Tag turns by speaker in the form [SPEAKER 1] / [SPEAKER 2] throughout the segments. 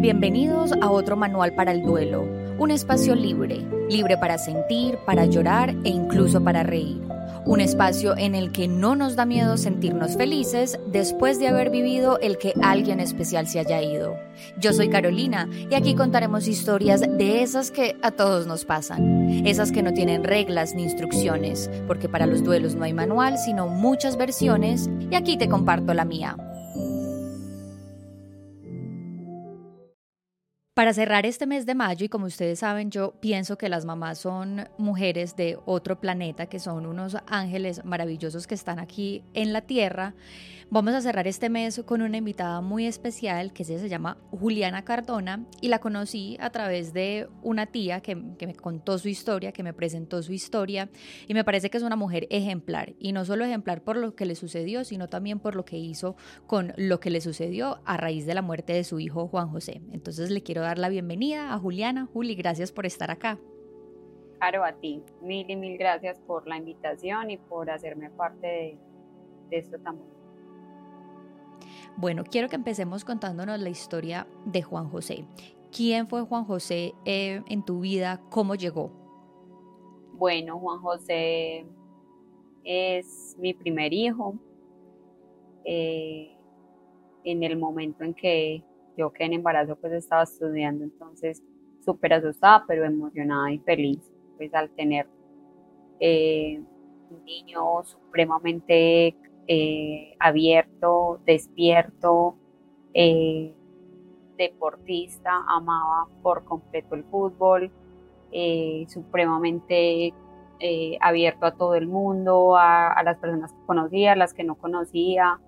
[SPEAKER 1] Bienvenidos a otro manual para el duelo, un espacio libre, libre para sentir, para llorar e incluso para reír. Un espacio en el que no nos da miedo sentirnos felices después de haber vivido el que alguien especial se haya ido. Yo soy Carolina y aquí contaremos historias de esas que a todos nos pasan, esas que no tienen reglas ni instrucciones, porque para los duelos no hay manual, sino muchas versiones y aquí te comparto la mía. Para cerrar este mes de mayo, y como ustedes saben, yo pienso que las mamás son mujeres de otro planeta, que son unos ángeles maravillosos que están aquí en la Tierra. Vamos a cerrar este mes con una invitada muy especial que se llama Juliana Cardona y la conocí a través de una tía que, me contó su historia, que me presentó su historia y me parece que es una mujer ejemplar y no solo ejemplar por lo que le sucedió, sino también por lo que hizo con lo que le sucedió a raíz de la muerte de su hijo Juan José. Entonces le quiero dar la bienvenida a Juliana. Juli, gracias por estar acá.
[SPEAKER 2] Claro, a ti. Mil y mil gracias por la invitación y por hacerme parte de, de esto también.
[SPEAKER 1] Bueno, quiero que empecemos contándonos la historia de Juan José. ¿Quién fue Juan José eh, en tu vida? ¿Cómo llegó?
[SPEAKER 2] Bueno, Juan José es mi primer hijo. Eh, en el momento en que yo quedé en embarazo, pues estaba estudiando, entonces súper asustada, pero emocionada y feliz, pues al tener eh, un niño supremamente eh, abierto, despierto, eh, deportista, amaba por completo el fútbol, eh, supremamente abierto a todo el mundo, a, las personas que conocía, a las que no conocía,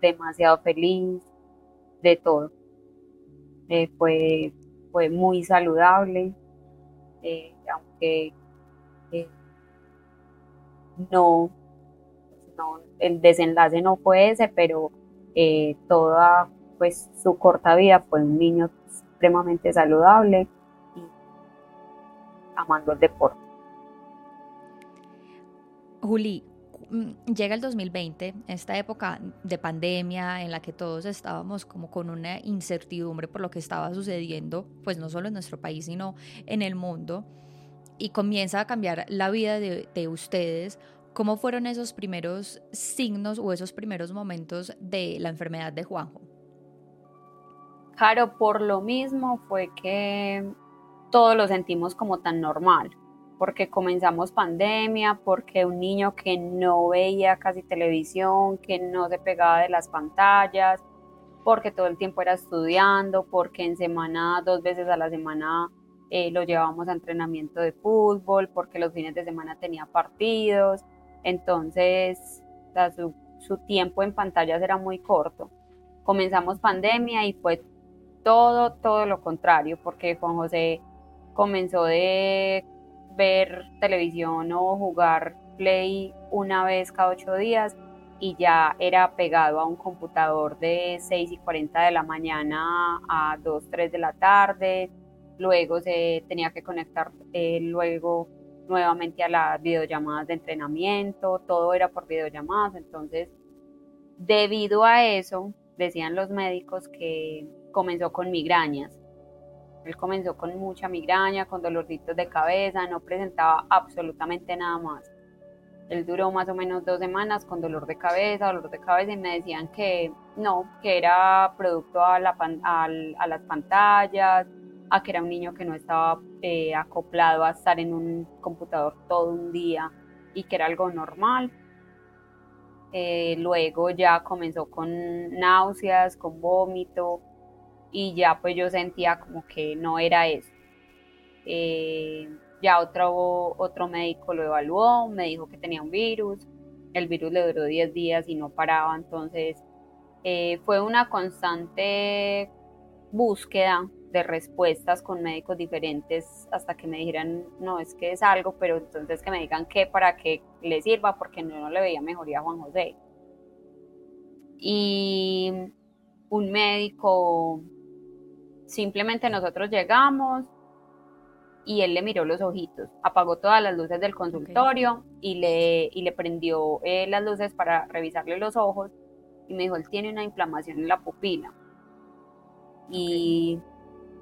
[SPEAKER 2] demasiado feliz, de todo. fue, fue muy saludable, aunque no, no, el desenlace no fue ese, pero eh, toda pues su corta vida fue un niño supremamente saludable y amando el deporte.
[SPEAKER 1] Juli, mm, llega el 2020, esta época de pandemia en la que todos estábamos como con una incertidumbre por lo que estaba sucediendo, pues no solo en nuestro país, sino en el mundo y comienza a cambiar la vida de, ustedes, ¿cómo fueron esos primeros signos o esos primeros momentos de la enfermedad de Juanjo?
[SPEAKER 2] Claro, por lo mismo fue que todo lo sentimos como tan normal, porque comenzamos pandemia, porque un niño que no veía casi televisión, que no se pegaba de las pantallas, porque todo el tiempo era estudiando, porque en semana, dos veces a la semana eh, lo llevábamos a entrenamiento de fútbol porque los fines de semana tenía partidos, entonces su, tiempo en pantallas era muy corto. Comenzamos pandemia y fue todo, todo lo contrario, porque Juan José comenzó de ver televisión o jugar play una vez cada ocho días y ya era pegado a un computador de 6 y 40 de la mañana a 2, 3 de la tarde, luego se tenía que conectar eh, luego nuevamente a las videollamadas de entrenamiento, todo era por videollamadas, entonces debido a eso, decían los médicos que comenzó con migrañas. Él comenzó con mucha migraña, con dolorcitos de cabeza, no presentaba absolutamente nada más. Él duró más o menos dos semanas con dolor de cabeza, dolor de cabeza y me decían que no, que era producto a, la, a las pantallas, a que era un niño que no estaba eh, acoplado a estar en un computador todo un día y que era algo normal. Eh, luego ya comenzó con náuseas, con vómito y ya pues yo sentía como que no era eso. Eh, ya otro, otro médico lo evaluó, me dijo que tenía un virus, el virus le duró 10 días y no paraba, entonces fue una constante búsqueda de respuestas con médicos diferentes hasta que me dijeran, no, es que es algo, pero entonces que me digan qué para que le sirva, porque no, le veía mejoría a Juan José. Y un médico, simplemente nosotros llegamos y él le miró los ojitos, apagó todas las luces del consultorio y, le, y le prendió eh, las luces para revisarle los ojos y me dijo, él tiene una inflamación en la pupila. Y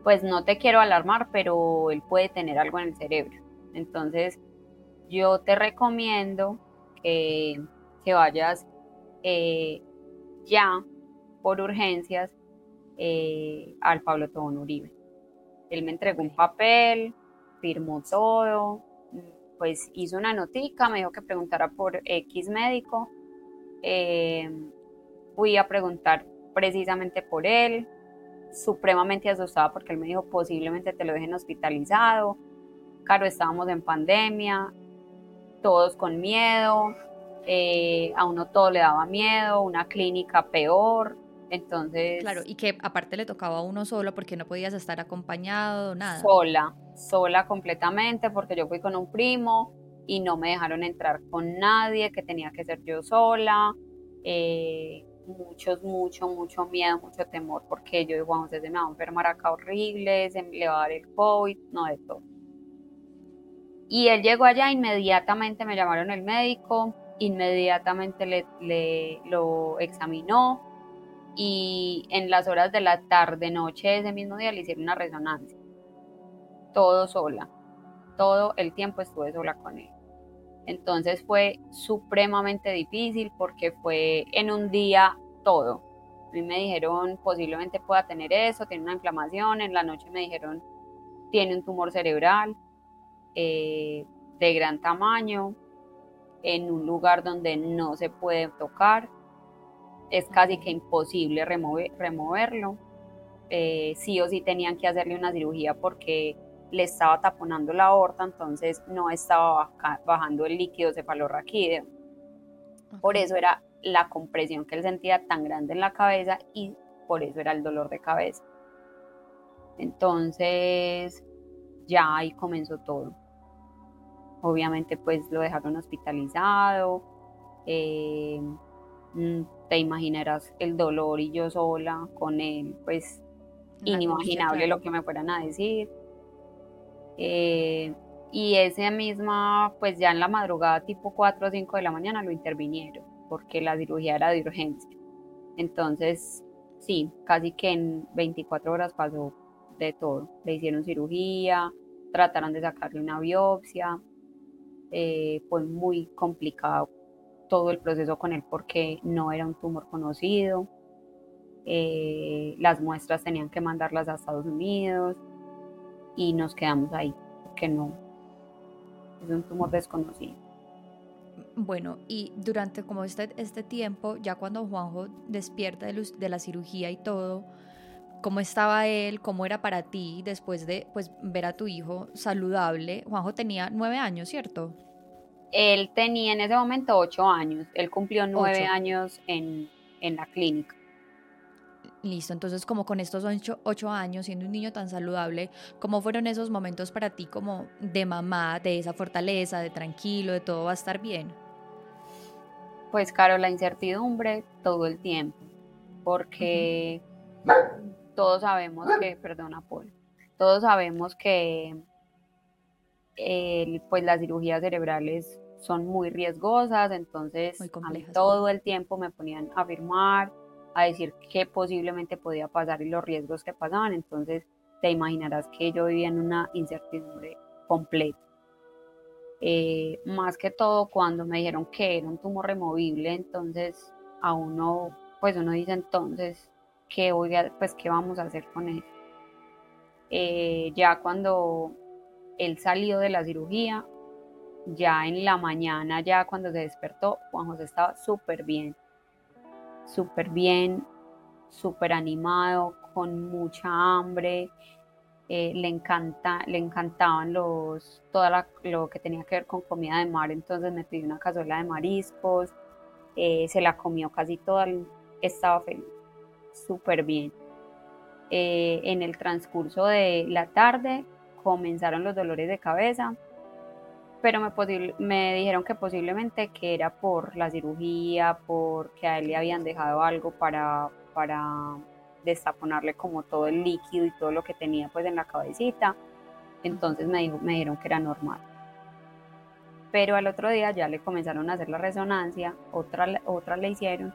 [SPEAKER 2] pues no te quiero alarmar, pero él puede tener algo en el cerebro. Entonces, yo te recomiendo que, vayas eh, ya por urgencias eh, al Pablo Tobón Uribe. Él me entregó un papel, firmó todo, pues hizo una notica, me dijo que preguntara por X médico. Eh, fui a preguntar precisamente por él, supremamente asustada porque él me dijo posiblemente te lo dejen hospitalizado. Claro, estábamos en pandemia, todos con miedo, eh, a uno todo le daba miedo, una clínica peor, entonces...
[SPEAKER 1] Claro, y que aparte le tocaba a uno solo porque no podías estar acompañado, nada.
[SPEAKER 2] Sola, sola completamente porque yo fui con un primo y no me dejaron entrar con nadie, que tenía que ser yo sola. Eh, muchos, mucho, mucho miedo, mucho temor, porque yo digo, José se me va a enfermar acá horrible, se le va a dar el COVID, no de todo. Y él llegó allá, inmediatamente me llamaron el médico, inmediatamente le, le, lo examinó y en las horas de la tarde, noche ese mismo día le hicieron una resonancia. Todo sola, todo el tiempo estuve sola con él. Entonces fue supremamente difícil porque fue en un día todo. A mí me dijeron posiblemente pueda tener eso, tiene una inflamación. En la noche me dijeron tiene un tumor cerebral. Eh, de gran tamaño en un lugar donde no se puede tocar. Es casi que imposible removerlo. Eh, sí o sí tenían que hacerle una cirugía porque le estaba taponando la aorta, entonces no estaba bajando el líquido cefalorraquídeo. Por eso era la compresión que él sentía tan grande en la cabeza y por eso era el dolor de cabeza. Entonces ya ahí comenzó todo. Obviamente pues lo dejaron hospitalizado. Eh, mm, te imaginarás el dolor y yo sola con él, pues inimaginable lo que me fueran a decir. Eh, y esa misma, pues ya en la madrugada, tipo 4 o 5 de la mañana, lo intervinieron, porque la cirugía era de urgencia. Entonces, sí, casi que en 24 horas pasó de todo. Le hicieron cirugía, trataron de sacarle una biopsia, eh, fue muy complicado todo el proceso con él porque no era un tumor conocido. Eh, las muestras tenían que mandarlas a Estados Unidos y nos quedamos ahí, porque no, es un tumor desconocido.
[SPEAKER 1] Bueno, y durante como este, este tiempo, ya cuando Juanjo despierta de, de la cirugía y todo, ¿cómo estaba él? ¿Cómo era para ti después de pues, ver a tu hijo saludable? Juanjo tenía nueve años, ¿cierto?
[SPEAKER 2] Él tenía en ese momento ocho años. Él cumplió nueve años en, en la clínica.
[SPEAKER 1] Listo, entonces como con estos ocho, años, siendo un niño tan saludable, ¿cómo fueron esos momentos para ti como de mamá, de esa fortaleza, de tranquilo, de todo va a estar bien?
[SPEAKER 2] Pues claro, la incertidumbre todo el tiempo, porque todos sabemos que, perdona Paul, todos sabemos que pues las cirugías cerebrales son muy riesgosas, entonces todo el tiempo me ponían a firmar, a decir qué posiblemente podía pasar y los riesgos que pasaban. Entonces te imaginarás que yo vivía en una incertidumbre completa. Eh, más que todo cuando me dijeron que era un tumor removible, entonces a uno, pues uno dice entonces, ¿qué, voy a, pues, ¿qué vamos a hacer con él? Eh, ya cuando él salió de la cirugía, ya en la mañana, ya cuando se despertó, Juan José estaba súper bien súper bien, súper animado, con mucha hambre. Eh, le, encanta, le encantaban los, todo lo que tenía que ver con comida de mar, entonces me pidió una cazuela de mariscos, eh, se la comió casi toda, estaba feliz, súper bien. Eh, en el transcurso de la tarde comenzaron los dolores de cabeza, pero me, dijeron que posiblemente que era por la cirugía, porque a él le habían dejado algo para, para destaponarle como todo el líquido y todo lo que tenía pues en la cabecita. Entonces me, dijo, me dijeron que era normal. Pero al otro día ya le comenzaron a hacer la resonancia, otra, otra le hicieron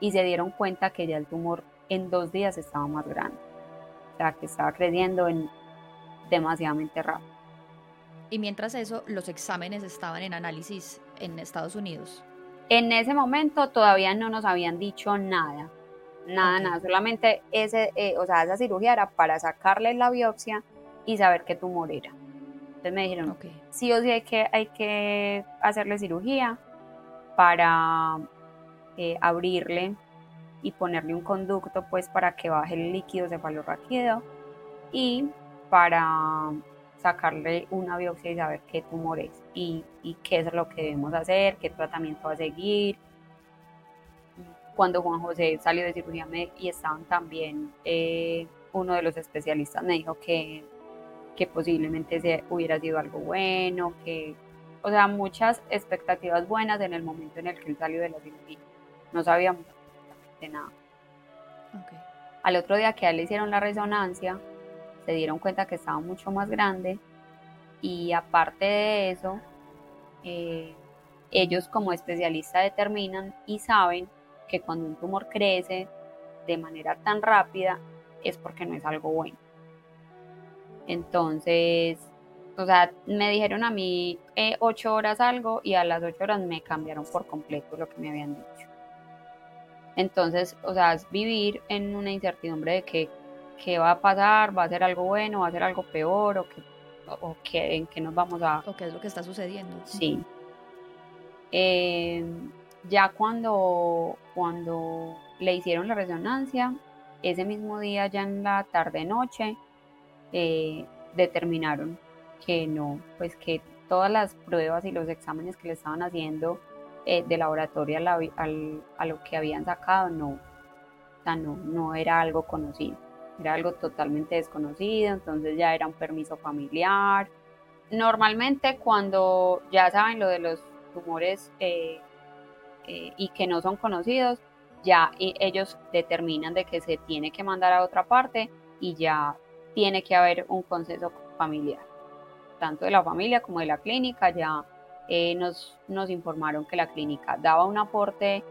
[SPEAKER 2] y se dieron cuenta que ya el tumor en dos días estaba más grande. O sea, que estaba creciendo en demasiadamente rápido.
[SPEAKER 1] Y mientras eso, los exámenes estaban en análisis en Estados Unidos.
[SPEAKER 2] En ese momento todavía no nos habían dicho nada, nada, nada, solamente ese, eh, o sea, esa cirugía era para sacarle la biopsia y saber qué tumor era. Entonces me dijeron, sí o sí hay que, hay que hacerle cirugía para eh, abrirle y ponerle un conducto pues para que baje el líquido cefalorraquídeo y para sacarle una biopsia y saber qué tumor es y, qué es lo que debemos hacer, qué tratamiento va a seguir. Cuando Juan José salió de cirugía y estaban también, eh, uno de los especialistas me dijo que, que posiblemente se, hubiera sido algo bueno, que, o sea, muchas expectativas buenas en el momento en el que él salió de la cirugía. No sabíamos absolutamente nada. Al otro día que a él le hicieron la resonancia, se dieron cuenta que estaba mucho más grande y aparte de eso, eh, ellos como especialistas determinan y saben que cuando un tumor crece de manera tan rápida es porque no es algo bueno. Entonces, o sea, me dijeron a mí eh, ocho horas algo y a las ocho horas me cambiaron por completo lo que me habían dicho. Entonces, o sea, es vivir en una incertidumbre de que qué va a pasar, va a ser algo bueno, va a ser algo peor, o, qué, o qué, en qué nos vamos a...
[SPEAKER 1] O qué es lo que está sucediendo.
[SPEAKER 2] Sí. Eh, ya cuando, cuando le hicieron la resonancia, ese mismo día, ya en la tarde-noche, eh, determinaron que no, pues que todas las pruebas y los exámenes que le estaban haciendo eh, de laboratorio a lo que habían sacado, no, o sea, no, no era algo conocido era algo totalmente desconocido, entonces ya era un permiso familiar. Normalmente cuando ya saben lo de los tumores eh, eh, y que no son conocidos, ya ellos determinan de que se tiene que mandar a otra parte y ya tiene que haber un consenso familiar, tanto de la familia como de la clínica. Ya eh, nos, nos informaron que la clínica daba un aporte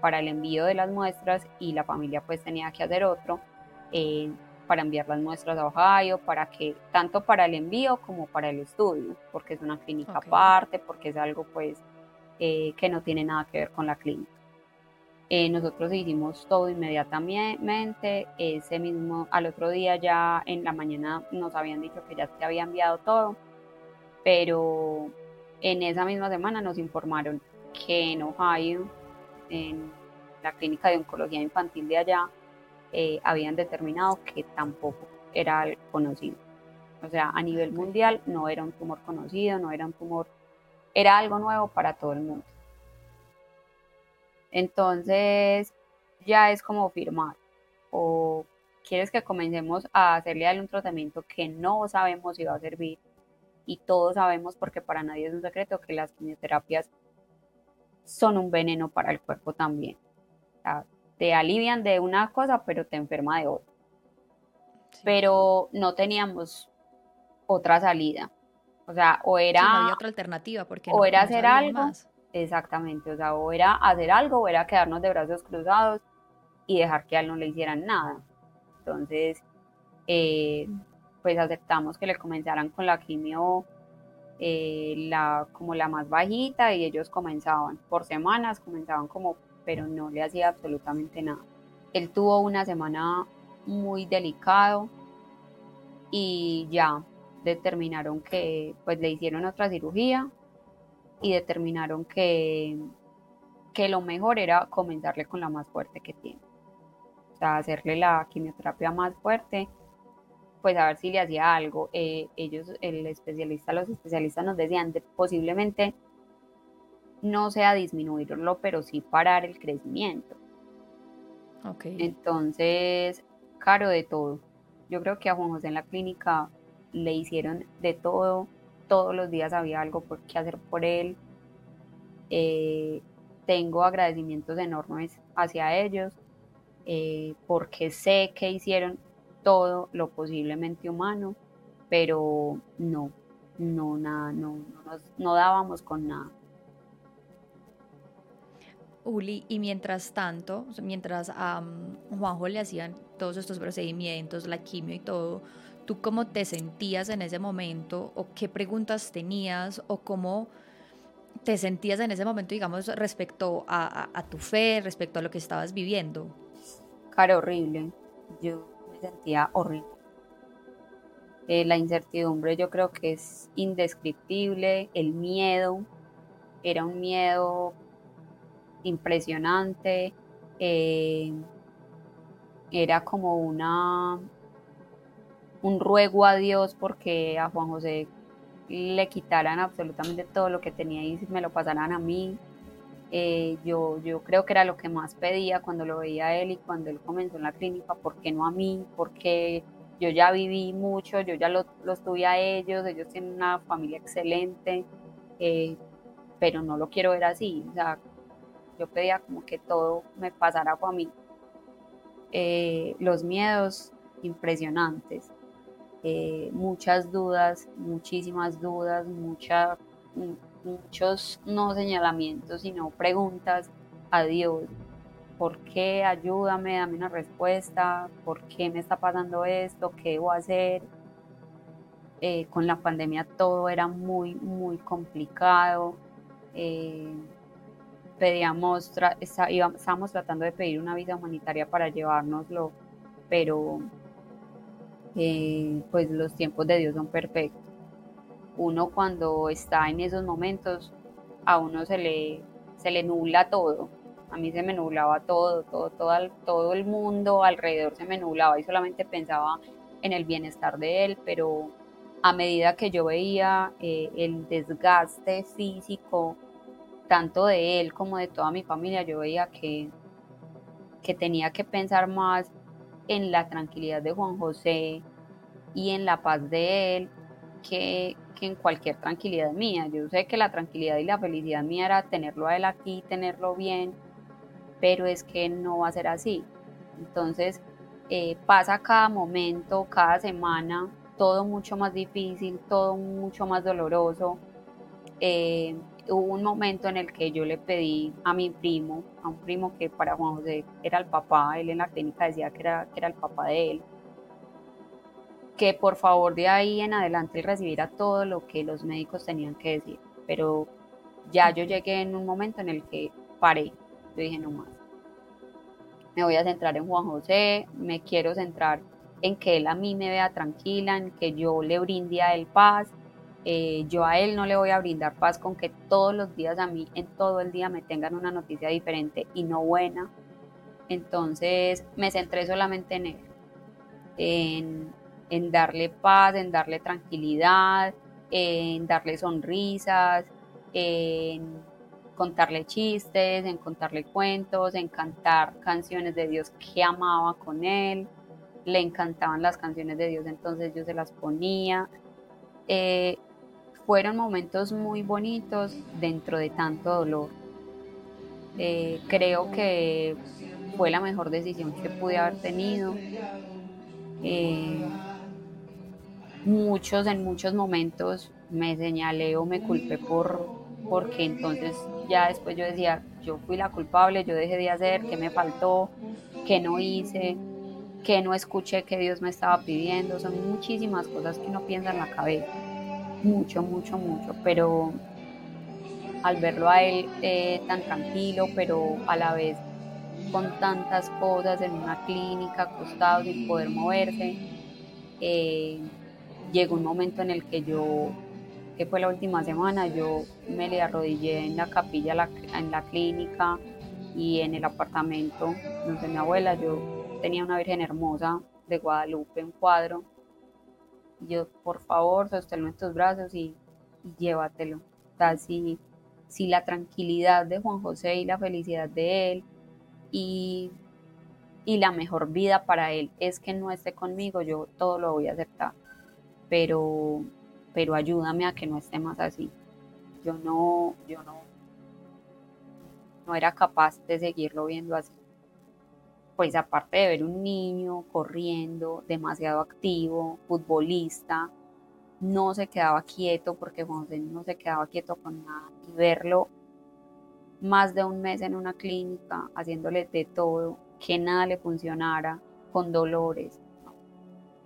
[SPEAKER 2] para el envío de las muestras y la familia pues tenía que hacer otro eh, para enviar las muestras a Ohio, para que, tanto para el envío como para el estudio, porque es una clínica aparte, porque es algo pues eh, que no tiene nada que ver con la clínica. Eh, nosotros hicimos todo inmediatamente, ese mismo, al otro día ya en la mañana nos habían dicho que ya se había enviado todo, pero en esa misma semana nos informaron que en Ohio, en la clínica de oncología infantil de allá, eh, habían determinado que tampoco era conocido. O sea, a nivel mundial no era un tumor conocido, no era un tumor, era algo nuevo para todo el mundo. Entonces, ya es como firmar. O quieres que comencemos a hacerle un tratamiento que no sabemos si va a servir. Y todos sabemos, porque para nadie es un secreto, que las quimioterapias son un veneno para el cuerpo también. O sea, te alivian de una cosa, pero te enferma de otra. Pero no teníamos otra salida. O sea, o era...
[SPEAKER 1] otra alternativa, porque...
[SPEAKER 2] O era hacer algo. Exactamente, o sea, o era hacer algo, o era quedarnos de brazos cruzados y dejar que a él no le hicieran nada. Entonces, eh, pues aceptamos que le comenzaran con la quimio eh, la, como la más bajita y ellos comenzaban por semanas, comenzaban como pero no le hacía absolutamente nada. Él tuvo una semana muy delicado y ya determinaron que pues le hicieron otra cirugía y determinaron que, que lo mejor era comenzarle con la más fuerte que tiene. O sea, hacerle la quimioterapia más fuerte, pues a ver si le hacía algo. Eh, ellos, el especialista, los especialistas nos decían de, posiblemente no sea disminuirlo, pero sí parar el crecimiento.
[SPEAKER 1] Okay.
[SPEAKER 2] Entonces, caro de todo. Yo creo que a Juan José en la clínica le hicieron de todo, todos los días había algo por qué hacer por él. Eh, tengo agradecimientos enormes hacia ellos eh, porque sé que hicieron todo lo posiblemente humano, pero no, no, nada, no, no, no dábamos con nada.
[SPEAKER 1] Uli, y mientras tanto, mientras a Juanjo le hacían todos estos procedimientos, la quimio y todo, ¿tú cómo te sentías en ese momento o qué preguntas tenías o cómo te sentías en ese momento, digamos, respecto a, tu fe, respecto a lo que estabas viviendo?
[SPEAKER 2] Cara, horrible. Yo me sentía horrible. Eh, la incertidumbre yo creo que es indescriptible, el miedo, era un miedo impresionante, eh, era como una un ruego a Dios porque a Juan José le quitaran absolutamente todo lo que tenía y me lo pasaran a mí. Eh, yo, yo creo que era lo que más pedía cuando lo veía a él y cuando él comenzó en la clínica, ¿por qué no a mí? Porque yo ya viví mucho, yo ya los lo tuve a ellos, ellos tienen una familia excelente, eh, pero no lo quiero ver así. O sea, yo pedía como que todo me pasara a mí. Eh, los miedos impresionantes. Eh, muchas dudas, muchísimas dudas, mucha, muchos no señalamientos, sino preguntas a Dios. ¿Por qué? Ayúdame, dame una respuesta. ¿Por qué me está pasando esto? ¿Qué debo hacer? Eh, con la pandemia todo era muy, muy complicado. Pedíamos, estábamos tratando de pedir una visa humanitaria para llevárnoslo, pero eh, pues los tiempos de Dios son perfectos. Uno cuando está en esos momentos, a uno se le, se le nubla todo. A mí se me nublaba todo, todo, todo, todo el mundo alrededor se me nublaba y solamente pensaba en el bienestar de él, pero a medida que yo veía eh, el desgaste físico, tanto de él como de toda mi familia, yo veía que, que tenía que pensar más en la tranquilidad de Juan José y en la paz de él que, en cualquier tranquilidad mía. Yo sé que la tranquilidad y la felicidad mía era tenerlo a él aquí, tenerlo bien, pero es que no va a ser así. Entonces eh, pasa cada momento, cada semana, todo mucho más difícil, todo mucho más doloroso. Eh, hubo un momento en el que yo le pedí a mi primo, a un primo que para Juan José era el papá, él en la clínica decía que era, que era el papá de él, que por favor de ahí en adelante recibiera todo lo que los médicos tenían que decir. Pero ya yo llegué en un momento en el que paré, yo dije no más. Me voy a centrar en Juan José, me quiero centrar en que él a mí me vea tranquila, en que yo le brinde a él paz eh, yo a él no le voy a brindar paz con que todos los días a mí, en todo el día, me tengan una noticia diferente y no buena. Entonces me centré solamente en él, en, darle paz, en darle tranquilidad, en darle sonrisas, en contarle chistes, en contarle cuentos, en cantar canciones de Dios que amaba con él. Le encantaban las canciones de Dios, entonces yo se las ponía. Eh, fueron momentos muy bonitos dentro de tanto dolor. Eh, creo que fue la mejor decisión que pude haber tenido. Eh, muchos, en muchos momentos me señalé o me culpé por, porque entonces ya después yo decía, yo fui la culpable, yo dejé de hacer, qué me faltó, qué no hice, qué no escuché que Dios me estaba pidiendo. Son muchísimas cosas que uno piensa en la cabeza mucho, mucho, mucho, pero al verlo a él eh, tan tranquilo, pero a la vez con tantas cosas en una clínica, acostado sin poder moverse, eh, llegó un momento en el que yo, que fue la última semana, yo me le arrodillé en la capilla, en la clínica y en el apartamento donde mi abuela, yo tenía una Virgen hermosa de Guadalupe, un cuadro, yo, por favor, sosténlo en tus brazos y, llévatelo. O si, la tranquilidad de Juan José y la felicidad de él y, la mejor vida para él es que no esté conmigo, yo todo lo voy a aceptar. Pero, pero ayúdame a que no esté más así. Yo no, yo no, no era capaz de seguirlo viendo así pues aparte de ver un niño corriendo, demasiado activo, futbolista, no se quedaba quieto porque José no se quedaba quieto con nada y verlo más de un mes en una clínica haciéndole de todo, que nada le funcionara, con dolores.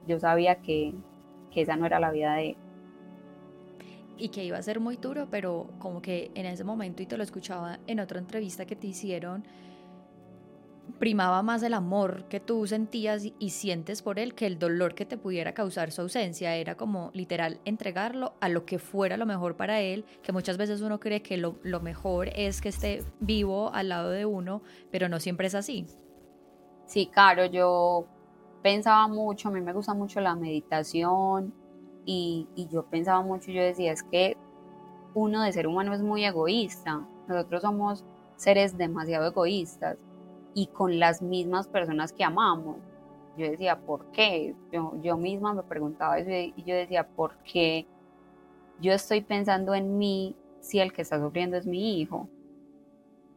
[SPEAKER 2] Yo sabía que, que esa no era la vida de él
[SPEAKER 1] y que iba a ser muy duro, pero como que en ese momento, y te lo escuchaba en otra entrevista que te hicieron, primaba más el amor que tú sentías y sientes por él que el dolor que te pudiera causar su ausencia. Era como literal entregarlo a lo que fuera lo mejor para él, que muchas veces uno cree que lo, lo mejor es que esté vivo al lado de uno, pero no siempre es así.
[SPEAKER 2] Sí, claro, yo pensaba mucho, a mí me gusta mucho la meditación y, y yo pensaba mucho, yo decía, es que uno de ser humano es muy egoísta, nosotros somos seres demasiado egoístas y con las mismas personas que amamos. Yo decía, ¿por qué? Yo, yo misma me preguntaba eso y yo decía, ¿por qué yo estoy pensando en mí si el que está sufriendo es mi hijo?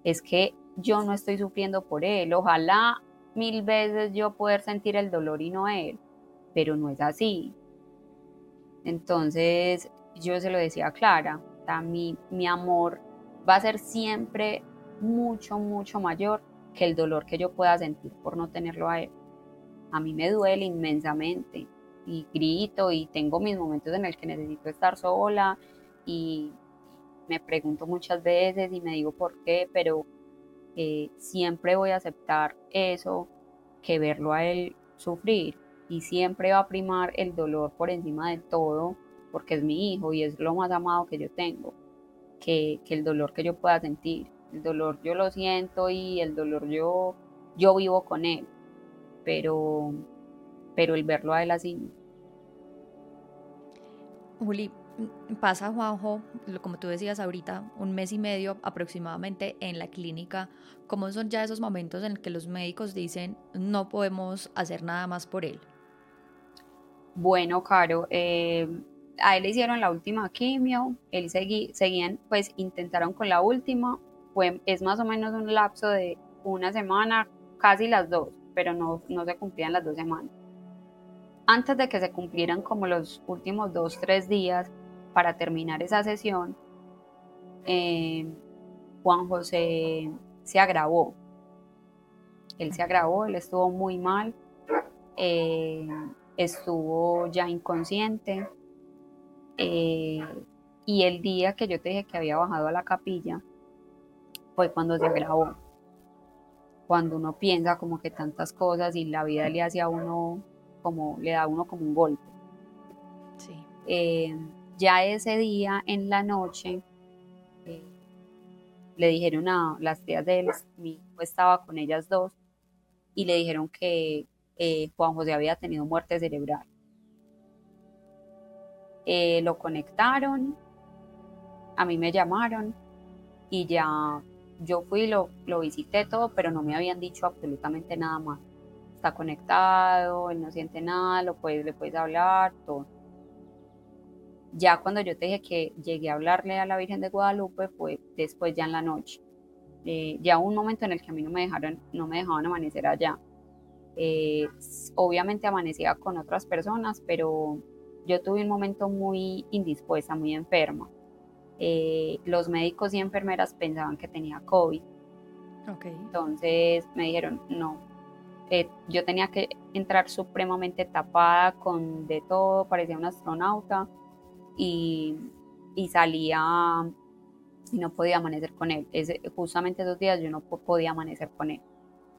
[SPEAKER 2] Es que yo no estoy sufriendo por él. Ojalá mil veces yo poder sentir el dolor y no él, pero no es así. Entonces yo se lo decía a Clara, mi, mi amor va a ser siempre mucho, mucho mayor que el dolor que yo pueda sentir por no tenerlo a él. A mí me duele inmensamente y grito y tengo mis momentos en el que necesito estar sola y me pregunto muchas veces y me digo por qué, pero eh, siempre voy a aceptar eso que verlo a él sufrir y siempre va a primar el dolor por encima de todo porque es mi hijo y es lo más amado que yo tengo, que, que el dolor que yo pueda sentir. El dolor yo lo siento y el dolor yo, yo vivo con él, pero, pero el verlo a él así.
[SPEAKER 1] Juli, pasa Juanjo, como tú decías ahorita, un mes y medio aproximadamente en la clínica. ¿Cómo son ya esos momentos en que los médicos dicen no podemos hacer nada más por él?
[SPEAKER 2] Bueno, Caro, eh, a él le hicieron la última quimio, él seguí, seguían, pues intentaron con la última, es más o menos un lapso de una semana, casi las dos, pero no, no se cumplían las dos semanas. Antes de que se cumplieran como los últimos dos, tres días para terminar esa sesión, eh, Juan José se agravó. Él se agravó, él estuvo muy mal, eh, estuvo ya inconsciente. Eh, y el día que yo te dije que había bajado a la capilla, fue cuando se grabó. Cuando uno piensa como que tantas cosas y la vida le hace a uno como, le da a uno como un golpe. Eh, ya ese día en la noche eh, le dijeron a las tías de él, mi hijo estaba con ellas dos, y le dijeron que eh, Juan José había tenido muerte cerebral. lo conectaron, a mí me llamaron y ya yo fui, lo, lo visité todo, pero no me habían dicho absolutamente nada más. Está conectado, él no siente nada, lo puedes, le puedes hablar, todo. Ya cuando yo te dije que llegué a hablarle a la Virgen de Guadalupe fue después ya en la noche. Eh, ya un momento en el que a mí no me dejaron, no me dejaban amanecer allá. Eh, obviamente amanecía con otras personas, pero yo tuve un momento muy indispuesta, muy enferma. Eh, los médicos y enfermeras pensaban que tenía COVID. Entonces me dijeron, no, eh, yo tenía que entrar supremamente tapada con de todo, parecía un astronauta y, y salía y no podía amanecer con él. justamente esos días yo no podía amanecer con él.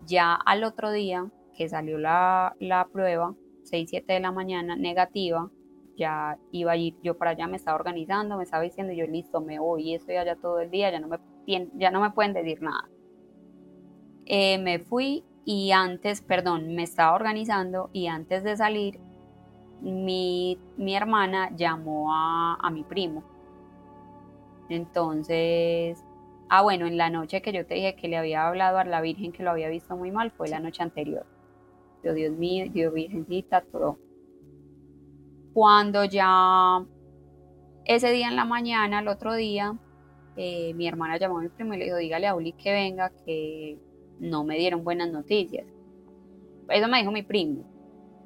[SPEAKER 2] Ya al otro día que salió la, la prueba, 6, 7 de la mañana, negativa, ya iba a ir yo para allá, me estaba organizando, me estaba diciendo yo listo, me voy, estoy allá todo el día, ya no me, ya no me pueden decir nada. Eh, me fui y antes, perdón, me estaba organizando y antes de salir, mi, mi hermana llamó a, a mi primo. Entonces, ah bueno, en la noche que yo te dije que le había hablado a la Virgen que lo había visto muy mal, fue la noche anterior. Yo, Dios mío, Dios Virgencita, todo cuando ya ese día en la mañana, el otro día, eh, mi hermana llamó a mi primo y le dijo, dígale a Uli que venga, que no me dieron buenas noticias. Eso me dijo mi primo.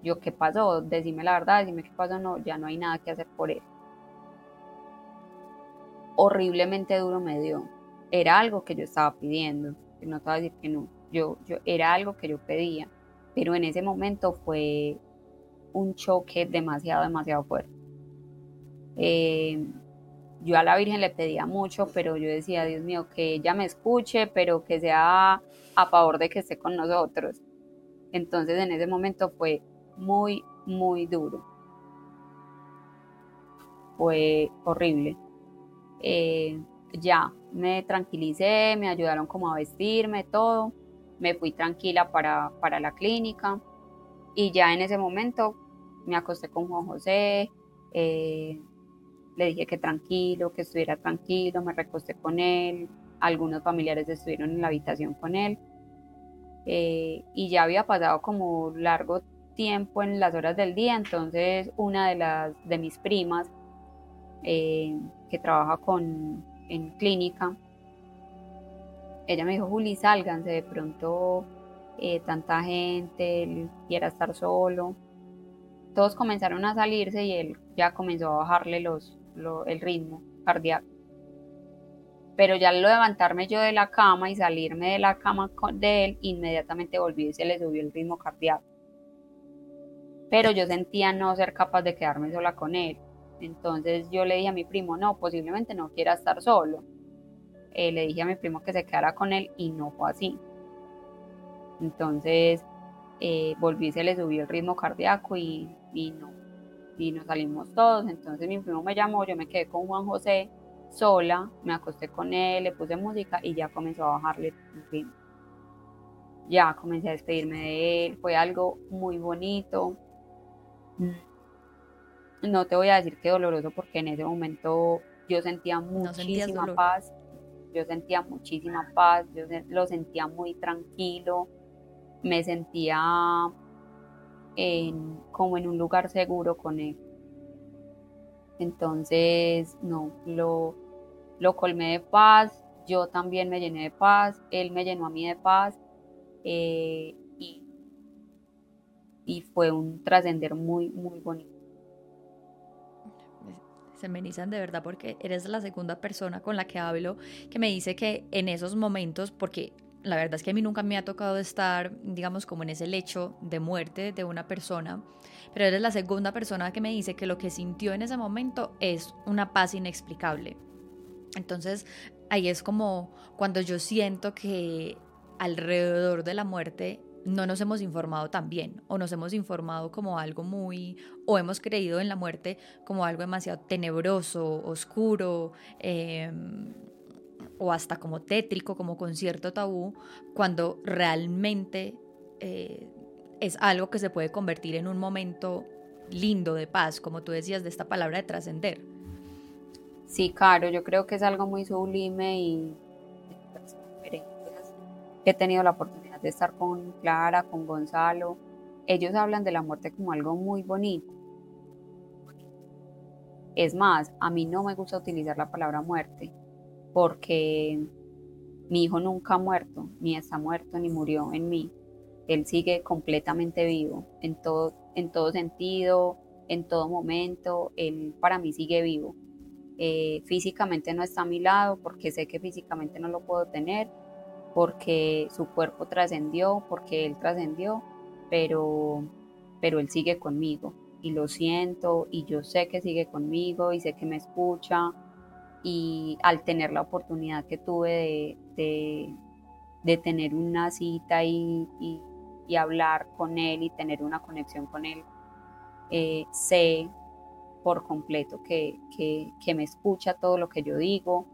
[SPEAKER 2] Yo, ¿qué pasó? Decime la verdad, decime qué pasó, no, ya no hay nada que hacer por él. Horriblemente duro me dio. era algo que yo estaba pidiendo, no te voy a decir que no, yo, yo, era algo que yo pedía, pero en ese momento fue un choque demasiado, demasiado fuerte. Eh, yo a la Virgen le pedía mucho, pero yo decía, Dios mío, que ella me escuche, pero que sea a favor de que esté con nosotros. Entonces en ese momento fue muy, muy duro. Fue horrible. Eh, ya, me tranquilicé, me ayudaron como a vestirme, todo. Me fui tranquila para, para la clínica y ya en ese momento me acosté con Juan José, eh, le dije que tranquilo, que estuviera tranquilo, me recosté con él, algunos familiares estuvieron en la habitación con él eh, y ya había pasado como largo tiempo en las horas del día, entonces una de las de mis primas eh, que trabaja con en clínica, ella me dijo, Juli, sálganse, de pronto tanta gente, él quiera estar solo. Todos comenzaron a salirse y él ya comenzó a bajarle el ritmo cardíaco. Pero ya al levantarme yo de la cama y salirme de la cama de él, inmediatamente volví y se le subió el ritmo cardíaco. Pero yo sentía no ser capaz de quedarme sola con él. Entonces yo le dije a mi primo, no, posiblemente no quiera estar solo. Eh, le dije a mi primo que se quedara con él y no fue así. Entonces eh, volví, se le subió el ritmo cardíaco y, y no, y nos salimos todos. Entonces mi primo me llamó, yo me quedé con Juan José sola, me acosté con él, le puse música y ya comenzó a bajarle el ritmo. Ya comencé a despedirme de él, fue algo muy bonito. No te voy a decir que doloroso porque en ese momento yo sentía muchísima paz, yo sentía muchísima paz, yo lo sentía muy tranquilo, me sentía en, como en un lugar seguro con él. Entonces, no, lo, lo colmé de paz, yo también me llené de paz, él me llenó a mí de paz eh, y, y fue un trascender muy, muy bonito.
[SPEAKER 1] Se me de verdad porque eres la segunda persona con la que hablo que me dice que en esos momentos, porque la verdad es que a mí nunca me ha tocado estar, digamos, como en ese lecho de muerte de una persona, pero eres la segunda persona que me dice que lo que sintió en ese momento es una paz inexplicable. Entonces, ahí es como cuando yo siento que alrededor de la muerte no nos hemos informado tan bien o nos hemos informado como algo muy o hemos creído en la muerte como algo demasiado tenebroso, oscuro, eh, o hasta como tétrico, como con cierto tabú, cuando realmente eh, es algo que se puede convertir en un momento lindo de paz, como tú decías, de esta palabra de trascender.
[SPEAKER 2] Sí, claro, yo creo que es algo muy sublime y he tenido la oportunidad de estar con Clara, con Gonzalo. Ellos hablan de la muerte como algo muy bonito. Es más, a mí no me gusta utilizar la palabra muerte porque mi hijo nunca ha muerto, ni está muerto, ni murió en mí. Él sigue completamente vivo en todo, en todo sentido, en todo momento. Él para mí sigue vivo. Eh, físicamente no está a mi lado porque sé que físicamente no lo puedo tener, porque su cuerpo trascendió, porque él trascendió, pero, pero él sigue conmigo y lo siento y yo sé que sigue conmigo y sé que me escucha y al tener la oportunidad que tuve de, tener una cita y, hablar con él y tener una conexión con él, eh, sé por completo que, me escucha todo lo que yo digo.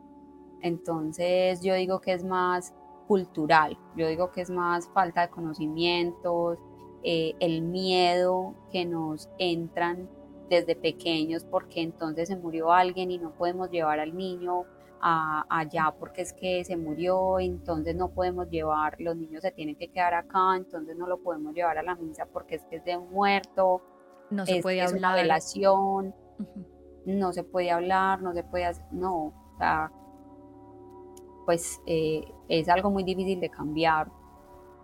[SPEAKER 2] Entonces yo digo que es más cultural, yo digo que es más falta de conocimientos, eh, el miedo que nos entran desde pequeños porque entonces se murió alguien y no podemos llevar al niño a, allá porque es que se murió, entonces no podemos llevar, los niños se tienen que quedar acá, entonces no lo podemos llevar a la misa porque es que es de un muerto,
[SPEAKER 1] no se puede
[SPEAKER 2] es
[SPEAKER 1] hablar.
[SPEAKER 2] Una relación, no se puede hablar, no se puede hacer, no, o sea, pues eh, es algo muy difícil de cambiar,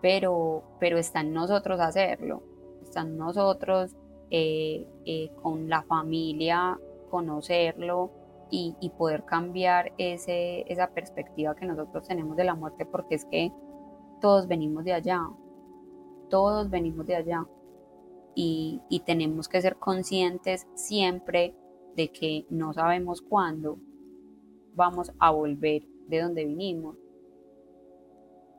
[SPEAKER 2] pero, pero está en nosotros hacerlo, está en nosotros eh, eh, con la familia, conocerlo y, y, poder cambiar ese, esa perspectiva que nosotros tenemos de la muerte, porque es que todos venimos de allá, todos venimos de allá y, y tenemos que ser conscientes siempre de que no sabemos cuándo vamos a volver de donde vinimos.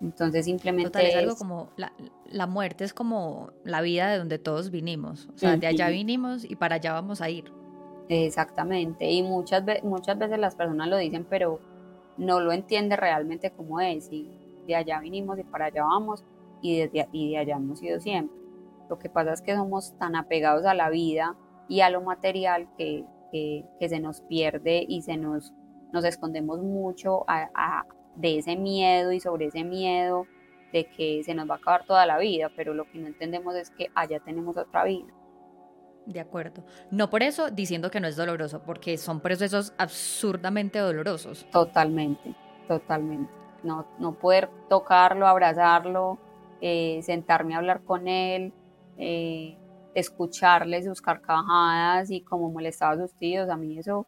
[SPEAKER 2] Entonces simplemente
[SPEAKER 1] es algo como la, la, muerte es como la vida de donde todos vinimos, o sea, de allá vinimos y para allá vamos a ir.
[SPEAKER 2] Exactamente, y muchas, muchas veces las personas lo dicen, pero no lo entiende realmente cómo es, y de allá vinimos y para allá vamos, y, desde, y de allá hemos ido siempre. Lo que pasa es que somos tan apegados a la vida y a lo material que, que, se nos pierde y se nos, nos escondemos mucho a, de ese miedo y sobre ese miedo de que se nos va a acabar toda la vida, pero lo que no entendemos es que allá tenemos otra vida.
[SPEAKER 1] De acuerdo. No por eso diciendo que no es doloroso, porque son procesos absurdamente dolorosos.
[SPEAKER 2] Totalmente, totalmente. No, no poder tocarlo, abrazarlo, eh, sentarme a hablar con él, eh, escucharle sus carcajadas y cómo molestaba a sus tíos, a mí eso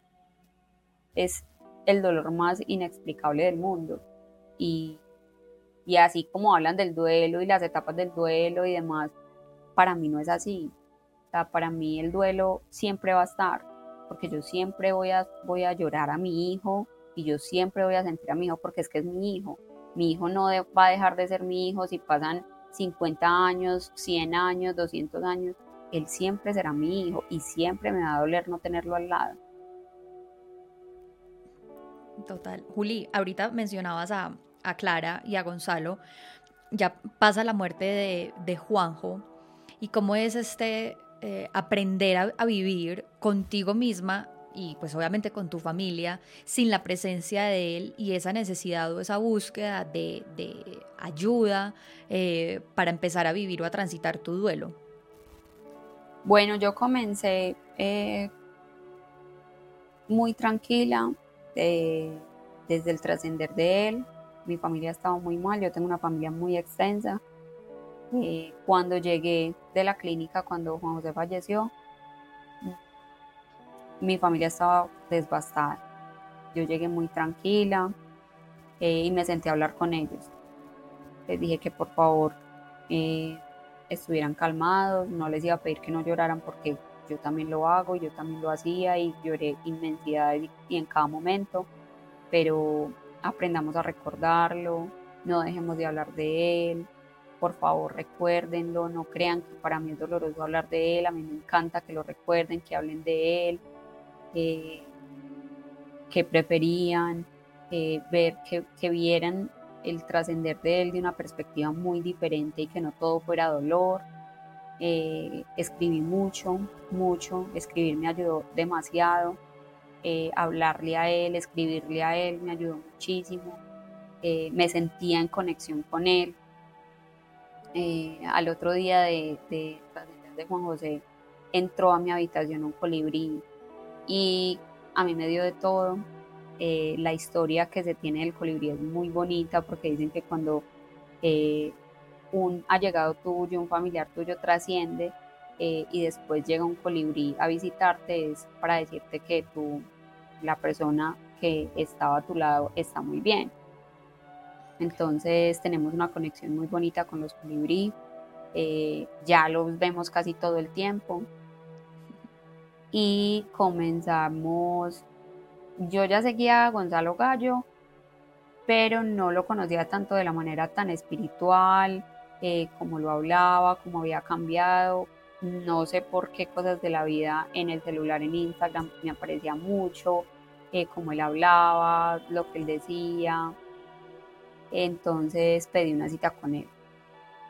[SPEAKER 2] es el dolor más inexplicable del mundo. Y, y así como hablan del duelo y las etapas del duelo y demás, para mí no es así para mí el duelo siempre va a estar, porque yo siempre voy a, voy a llorar a mi hijo y yo siempre voy a sentir a mi hijo porque es que es mi hijo. Mi hijo no va a dejar de ser mi hijo si pasan 50 años, 100 años, 200 años. Él siempre será mi hijo y siempre me va a doler no tenerlo al lado.
[SPEAKER 1] Total. Juli, ahorita mencionabas a, Clara y a Gonzalo. Ya pasa la muerte de, Juanjo. ¿Y cómo es este eh, aprender a, vivir contigo misma y pues obviamente con tu familia sin la presencia de él y esa necesidad o esa búsqueda de, ayuda eh, para empezar a vivir o a transitar tu duelo?
[SPEAKER 2] Bueno, yo comencé eh, muy tranquila desde el trascender de él. Mi familia estaba muy mal, yo tengo una familia muy extensa eh, cuando llegué de la clínica, cuando Juan José falleció, mi familia estaba desbastada. Yo llegué muy tranquila eh, y me senté a hablar con ellos. Les dije que por favor eh, estuvieran calmados, no les iba a pedir que no lloraran porque yo también lo hago, yo también lo hacía y lloré inmensidad y en cada momento, pero aprendamos a recordarlo, no dejemos de hablar de él, por favor recuérdenlo, no crean que para mí es doloroso hablar de él, a mí me encanta que lo recuerden, que hablen de él, eh, que preferían, eh, ver que, que, vieran el trascender de él de una perspectiva muy diferente y que no todo fuera dolor. Eh, escribí mucho, mucho, escribir me ayudó demasiado, hablarle a él, escribirle a él me ayudó muchísimo, me sentía en conexión con él, eh, al otro día de, de, de Juan José, entró a mi habitación un colibrí y a mí me dio de todo. Eh, la historia que se tiene del colibrí es muy bonita porque dicen que cuando eh, un allegado tuyo, un familiar tuyo trasciende y después llega un colibrí a visitarte es para decirte que tú, la persona que estaba a tu lado está muy bien. Entonces tenemos una conexión muy bonita con los colibrí. Eh, ya los vemos casi todo el tiempo. Y comenzamos, yo ya seguía a Gonzalo Gallo, pero no lo conocía tanto de la manera tan espiritual, eh, como lo hablaba, como había cambiado. No sé por qué cosas de la vida en el celular, en Instagram, me aparecía mucho, eh, él hablaba, lo que él decía, entonces pedí una cita con él.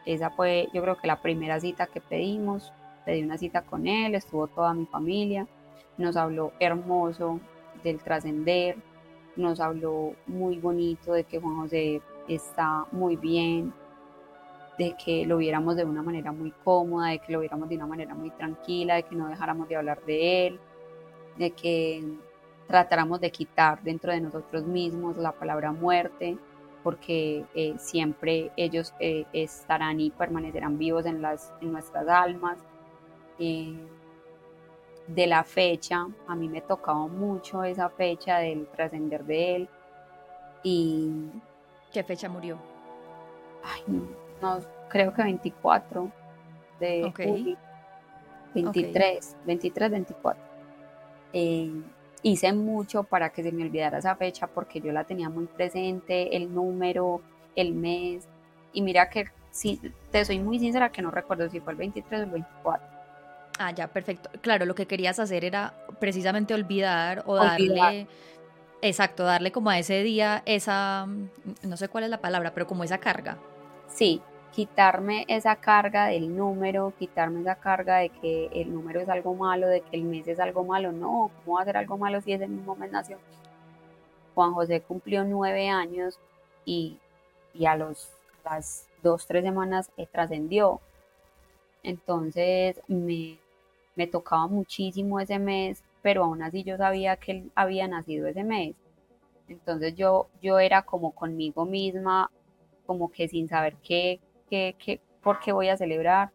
[SPEAKER 2] Esa fue yo creo que la primera cita que pedimos. Pedí una cita con él, estuvo toda mi familia, nos habló hermoso del trascender, nos habló muy bonito de que Juan José está muy bien, de que lo viéramos de una manera muy cómoda, de que lo viéramos de una manera muy tranquila, de que no dejáramos de hablar de él, de que tratáramos de quitar dentro de nosotros mismos la palabra muerte, porque eh, siempre ellos eh, estarán y permanecerán vivos en, las, en nuestras almas. Eh, de la fecha, a mí me tocaba mucho esa fecha del trascender de él. Y...
[SPEAKER 1] ¿Qué fecha murió?
[SPEAKER 2] Ay, no, creo que 24 de julio. 23, 23, 24. hice mucho para que se me olvidara esa fecha porque yo la tenía muy presente, el número, el mes. Y mira que sí, te soy muy sincera que no recuerdo si fue el 23 o el 24
[SPEAKER 1] Ah, ya, perfecto. Claro, lo que querías hacer era precisamente olvidar o darle, exacto, darle como a ese día esa, no sé cuál es la palabra, pero como esa carga.
[SPEAKER 2] Sí, quitarme esa carga del número, quitarme esa carga de que el número es algo malo, de que el mes es algo malo. No, ¿cómo va a ser algo malo si ese mismo mes nació? Juan José cumplió nueve años y, y a los, las dos, tres semanas trascendió. Entonces me, me tocaba muchísimo ese mes, pero aún así yo sabía que él había nacido ese mes. Entonces yo, yo era como conmigo misma, como que sin saber qué, qué, qué, por qué voy a celebrar.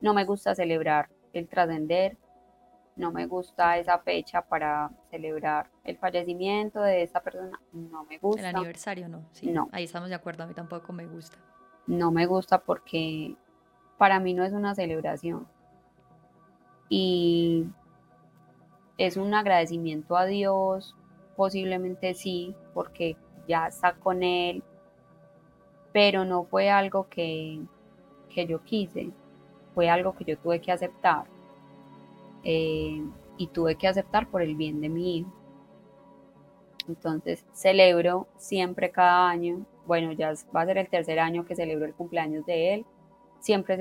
[SPEAKER 2] No me gusta celebrar el trascender, no me gusta esa fecha para celebrar el fallecimiento de esa persona, no me gusta.
[SPEAKER 1] El aniversario no, sí, no. Ahí estamos de acuerdo, a mí tampoco me gusta.
[SPEAKER 2] No me gusta porque para mí no es una celebración y es un agradecimiento a Dios, posiblemente sí, porque ya está con Él, pero no fue algo que, yo quise, fue algo que yo tuve que aceptar. Eh, y tuve que aceptar por el bien de mi hijo. Entonces celebro siempre cada año, bueno, ya va a ser el tercer año que celebro el cumpleaños de él, Siempre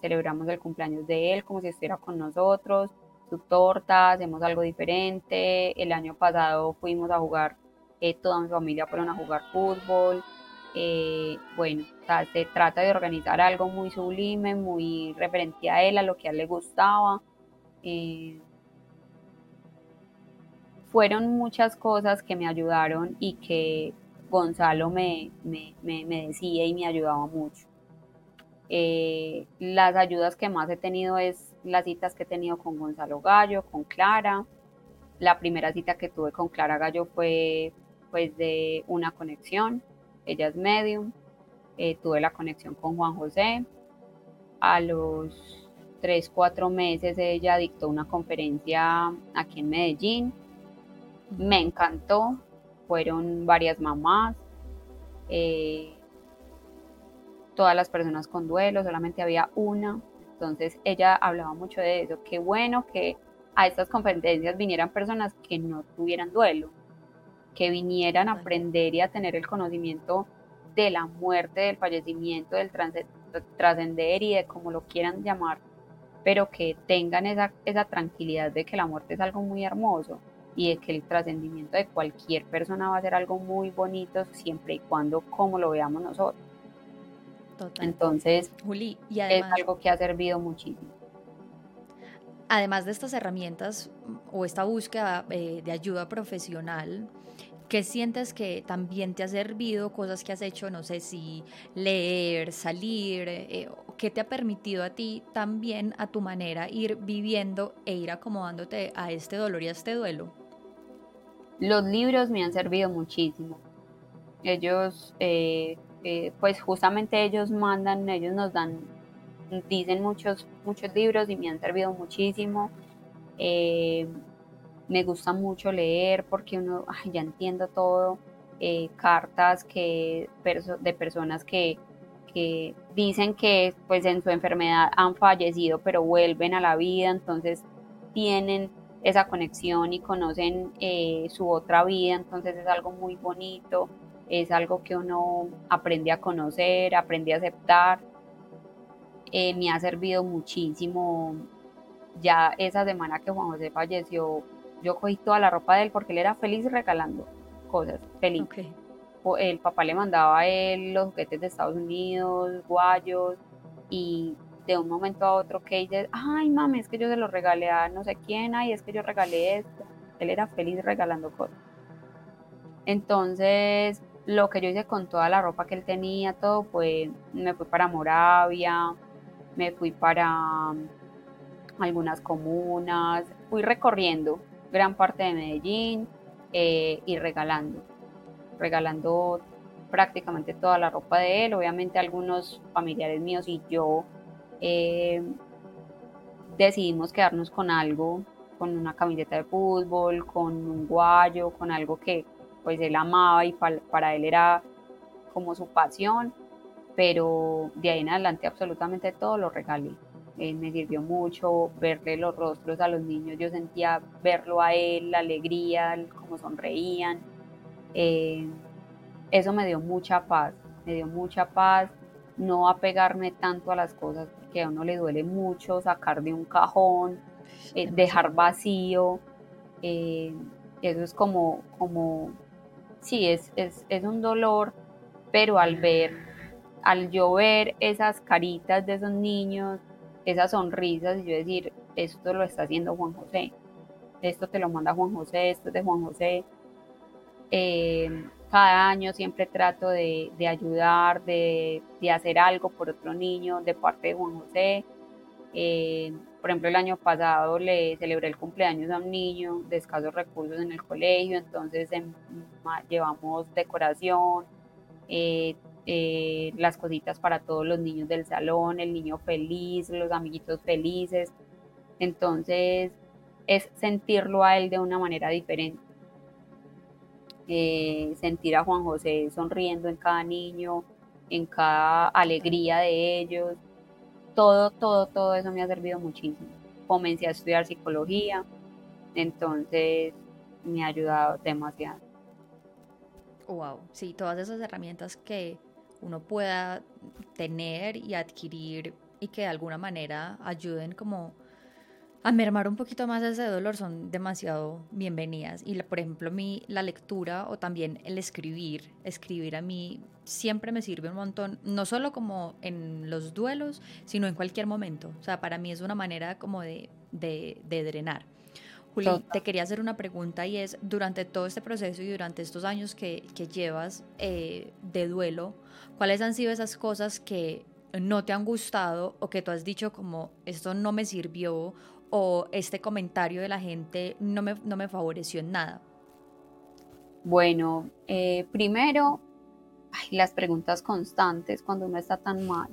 [SPEAKER 2] celebramos el cumpleaños de él como si estuviera con nosotros, su torta, hacemos algo diferente. El año pasado fuimos a jugar, eh, toda mi familia fueron a jugar fútbol. Eh, bueno, se trata de organizar algo muy sublime, muy referente a él, a lo que a él le gustaba. Eh, fueron muchas cosas que me ayudaron y que Gonzalo me, decía y me ayudaba mucho. Eh, las ayudas que más he tenido es las citas que he tenido con Gonzalo Gallo, con Clara. La primera cita que tuve con Clara Gallo fue pues de una conexión, ella es medium. Eh, tuve la conexión con Juan José. A los 3, 4 meses ella dictó una conferencia aquí en Medellín. Me encantó, fueron varias mamás. Eh, todas las personas con duelo, solamente había una. Entonces ella hablaba mucho de eso. Qué bueno que a estas conferencias vinieran personas que no tuvieran duelo, que vinieran a aprender y a tener el conocimiento de la muerte, del fallecimiento, del trascender y de como lo quieran llamar, pero que tengan esa, esa tranquilidad de que la muerte es algo muy hermoso y de que el trascendimiento de cualquier persona va a ser algo muy bonito siempre y cuando como lo veamos nosotros. Entonces, Juli, y es algo que ha servido muchísimo.
[SPEAKER 1] Además de estas herramientas o esta búsqueda eh, de ayuda profesional, ¿qué sientes que también te ha servido? Cosas que has hecho, no sé si leer, salir, eh, ¿qué te ha permitido a ti también a tu manera ir viviendo e ir acomodándote a este dolor y a este duelo?
[SPEAKER 2] Los libros me han servido muchísimo. Ellos eh, pues justamente ellos mandan, ellos nos dan, dicen muchos, muchos libros y me han servido muchísimo. Me gusta mucho leer porque uno ya entiendo todo. Eh, cartas que, de personas que, que dicen que pues en su enfermedad han fallecido pero vuelven a la vida, entonces tienen esa conexión y conocen eh, su otra vida, entonces es algo muy bonito es algo que uno aprende a conocer, aprende a aceptar. Eh, me ha servido muchísimo. Ya esa semana que Juan José falleció, yo cogí toda la ropa de él porque él era feliz regalando cosas, feliz. El papá le mandaba a él los juguetes de Estados Unidos, guayos, y de un momento a otro que dice, ay mami, es que yo se lo regalé a no sé quién, ay, es que yo regalé esto. Él era feliz regalando cosas. Entonces, lo que yo hice con toda la ropa que él tenía, todo, fue, me fui para Moravia, me fui para, algunas comunas, fui recorriendo gran parte de Medellín eh, y regalando, regalando prácticamente toda la ropa de él, obviamente algunos familiares míos y yo eh, decidimos quedarnos con algo, con una camiseta de fútbol, con un guayo, con algo que pues él amaba y para él era como su pasión, pero de ahí en adelante absolutamente todo lo regalé. Eh, me sirvió mucho verle los rostros a los niños, yo sentía verlo a él, la alegría, cómo sonreían. Eh, eso me dio mucha paz, me dio mucha paz no apegarme tanto a las cosas, porque a uno le duele mucho sacar de un cajón, eh, dejar vacío. eso es como, como sí, es, es, es un dolor, pero al ver, al yo ver esas caritas de esos niños, esas sonrisas y yo decir, esto lo está haciendo Juan José, esto te lo manda Juan José, esto es de Juan José. Eh, cada año siempre trato de, ayudar, de, hacer algo por otro niño de parte de Juan José. Eh, por ejemplo, el año pasado le celebré el cumpleaños a un niño de escasos recursos en el colegio, entonces em, llevamos decoración, eh, eh, las cositas para todos los niños del salón, el niño feliz, los amiguitos felices. Entonces es sentirlo a él de una manera diferente. Eh, sentir a Juan José sonriendo en cada niño, en cada alegría de ellos. Todo, todo, todo eso me ha servido muchísimo. Comencé a estudiar psicología, entonces me ha ayudado demasiado.
[SPEAKER 1] Wow, sí, todas esas herramientas que uno pueda tener y adquirir y que de alguna manera ayuden como a mermar un poquito más ese dolor son demasiado bienvenidas. Y por ejemplo, mi, la lectura o también el escribir, escribir a mí siempre me sirve un montón, no solo como en los duelos, sino en cualquier momento. O sea, para mí es una manera como de, de, de drenar. Juli, te quería hacer una pregunta y es, durante todo este proceso y durante estos años que, que llevas eh, de duelo, ¿cuáles han sido esas cosas que no te han gustado o que tú has dicho como esto no me sirvió o este comentario de la gente no me, no me favoreció en nada?
[SPEAKER 2] Bueno, eh, primero, las preguntas constantes cuando uno está tan mal.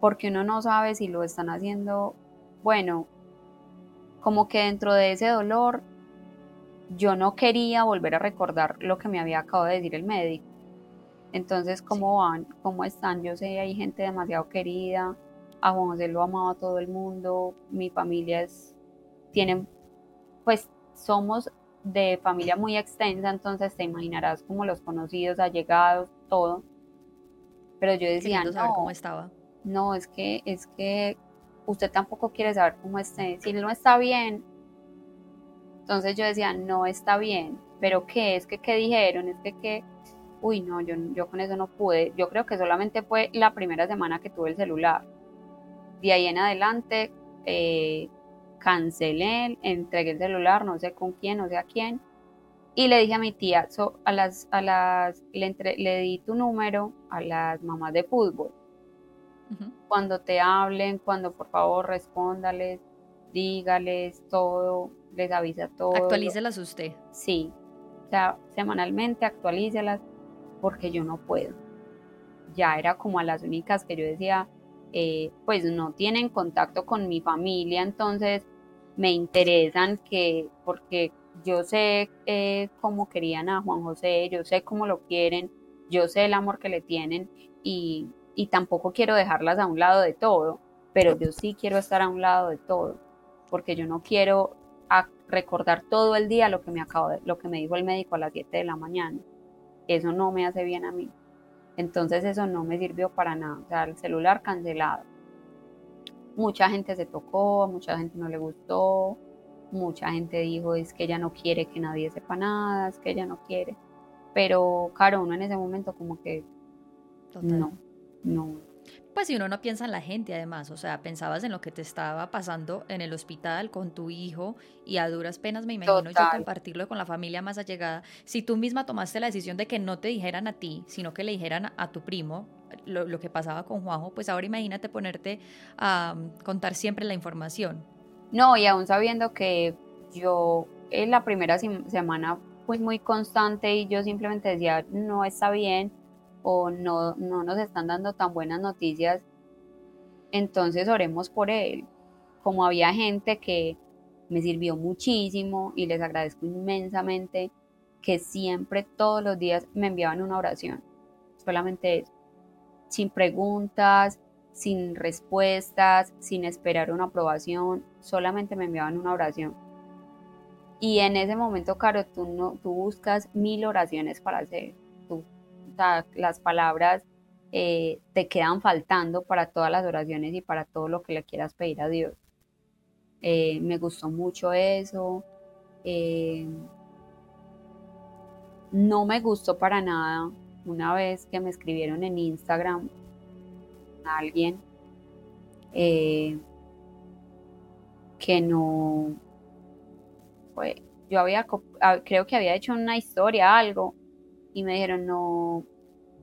[SPEAKER 2] Porque uno no sabe si lo están haciendo, bueno, como que dentro de ese dolor yo no quería volver a recordar lo que me había acabado de decir el médico. Entonces, ¿cómo van? ¿Cómo están? Yo sé, hay gente demasiado querida, a Juan José lo amaba todo el mundo, mi familia es, tienen, pues somos de familia muy extensa, entonces te imaginarás como los conocidos, allegados, todo. Pero yo decía, no,
[SPEAKER 1] saber cómo estaba.
[SPEAKER 2] No, es que, es que usted tampoco quiere saber cómo esté. Si no está bien, entonces yo decía, no está bien, pero ¿qué? Es que, ¿qué dijeron? Es que, ¿qué? Uy, no, yo, yo con eso no pude. Yo creo que solamente fue la primera semana que tuve el celular. De ahí en adelante, eh, cancelé, entregué el celular, no sé con quién, no sé a quién. Y le dije a mi tía, a las, a las, le, le di tu número a las mamás de fútbol cuando te hablen, cuando por favor respóndales, dígales todo, les avisa todo.
[SPEAKER 1] Actualícelas usted.
[SPEAKER 2] Sí, o sea, semanalmente actualícelas porque yo no puedo. Ya era como a las únicas que yo decía, eh, pues no tienen contacto con mi familia, entonces me interesan que, porque yo sé eh, cómo querían a Juan José, yo sé cómo lo quieren, yo sé el amor que le tienen y y tampoco quiero dejarlas a un lado de todo, pero yo sí quiero estar a un lado de todo, porque yo no quiero recordar todo el día lo que me acabo de, lo que me dijo el médico a las 7 de la mañana. Eso no me hace bien a mí. Entonces eso no me sirvió para nada. O sea, el celular cancelado. Mucha gente se tocó, mucha gente no le gustó, mucha gente dijo es que ella no quiere que nadie sepa nada, es que ella no quiere. Pero claro, uno en ese momento como que no, no.
[SPEAKER 1] Pues si uno no piensa en la gente además, o sea, pensabas en lo que te estaba pasando en el hospital con tu hijo y a duras penas me imagino yo compartirlo con la familia más allegada. Si tú misma tomaste la decisión de que no te dijeran a ti, sino que le dijeran a, tu primo, lo, lo, que pasaba con Juanjo, pues ahora imagínate ponerte a contar siempre la información.
[SPEAKER 2] No, y aún sabiendo que yo en la primera semana fui muy constante y yo simplemente decía, no está bien o no, no nos están dando tan buenas noticias, entonces oremos por él. Como había gente que me sirvió muchísimo y les agradezco inmensamente que siempre todos los días me enviaban una oración. Solamente eso. Sin preguntas, sin respuestas, sin esperar una aprobación, solamente me enviaban una oración. Y en ese momento, Caro, tú, no, tú buscas mil oraciones para hacer. Tú, las palabras eh, te quedan faltando para todas las oraciones y para todo lo que le quieras pedir a Dios. Eh, me gustó mucho eso. Eh, no me gustó para nada una vez que me escribieron en Instagram alguien eh, que no fue yo había creo que había hecho una historia algo y me dijeron no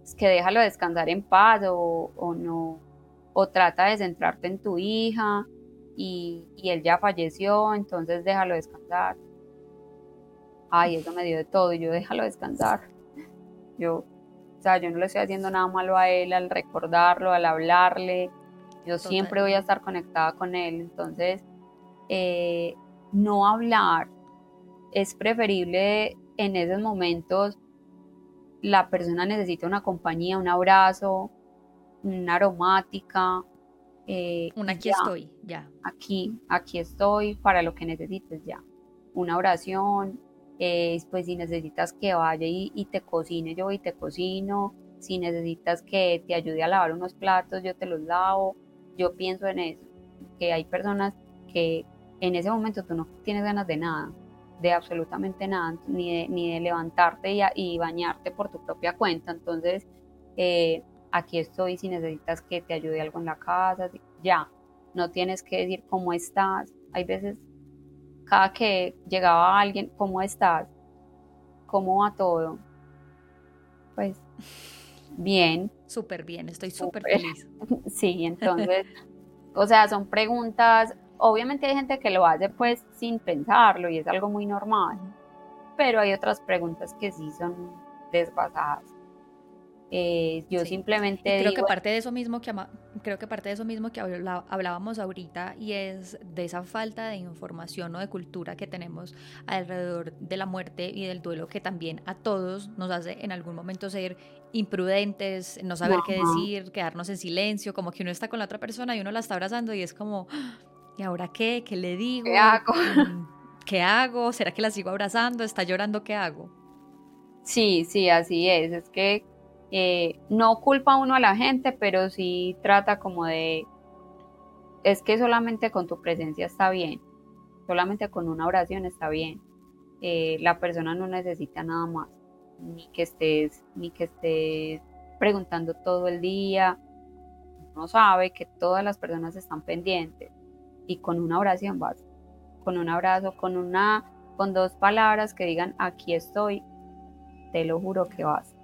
[SPEAKER 2] es que déjalo descansar en paz o, o no o trata de centrarte en tu hija y, y, él ya falleció entonces déjalo descansar ay eso me dio de todo yo déjalo descansar yo o sea, yo no le estoy haciendo nada malo a él al recordarlo, al hablarle. Yo siempre voy a estar conectada con él. Entonces, eh, no hablar es preferible en esos momentos. La persona necesita una compañía, un abrazo, una aromática.
[SPEAKER 1] Eh, un aquí estoy, ya.
[SPEAKER 2] Aquí, aquí estoy para lo que necesites ya. Una oración, pues si necesitas que vaya y, te cocine, yo y te cocino, si necesitas que te ayude a lavar unos platos, yo te los lavo, yo pienso en eso, que hay personas que en ese momento tú no tienes ganas de nada, de absolutamente nada, ni de, ni de levantarte y, y bañarte por tu propia cuenta, entonces eh, aquí estoy si necesitas que te ayude algo en la casa, ya, no tienes que decir cómo estás, hay veces cada que llegaba alguien, ¿cómo estás? ¿Cómo va todo? Pues bien.
[SPEAKER 1] Súper bien, estoy súper feliz.
[SPEAKER 2] Sí, entonces, o sea, son preguntas, obviamente hay gente que lo hace pues sin pensarlo y es algo muy normal, pero hay otras preguntas que sí son desbasadas. Eh, yo simplemente
[SPEAKER 1] creo que parte de eso mismo que creo que parte de eso mismo que hablábamos ahorita y es de esa falta de información o de cultura que tenemos alrededor de la muerte y del duelo que también a todos nos hace en algún momento ser imprudentes, no saber qué decir, quedarnos en silencio, como que uno está con la otra persona y uno la está abrazando y es como ¿y ahora qué? ¿Qué le digo?
[SPEAKER 2] ¿Qué hago?
[SPEAKER 1] Mm, ¿Qué hago? ¿Será que la sigo abrazando? ¿Está llorando? ¿Qué hago?
[SPEAKER 2] Sí, sí, así es. Es que eh, no culpa uno a la gente, pero sí trata como de, es que solamente con tu presencia está bien, solamente con una oración está bien. Eh, la persona no necesita nada más, ni que estés, ni que estés preguntando todo el día. Uno sabe que todas las personas están pendientes y con una oración vas, con un abrazo, con una, con dos palabras que digan aquí estoy, te lo juro que vas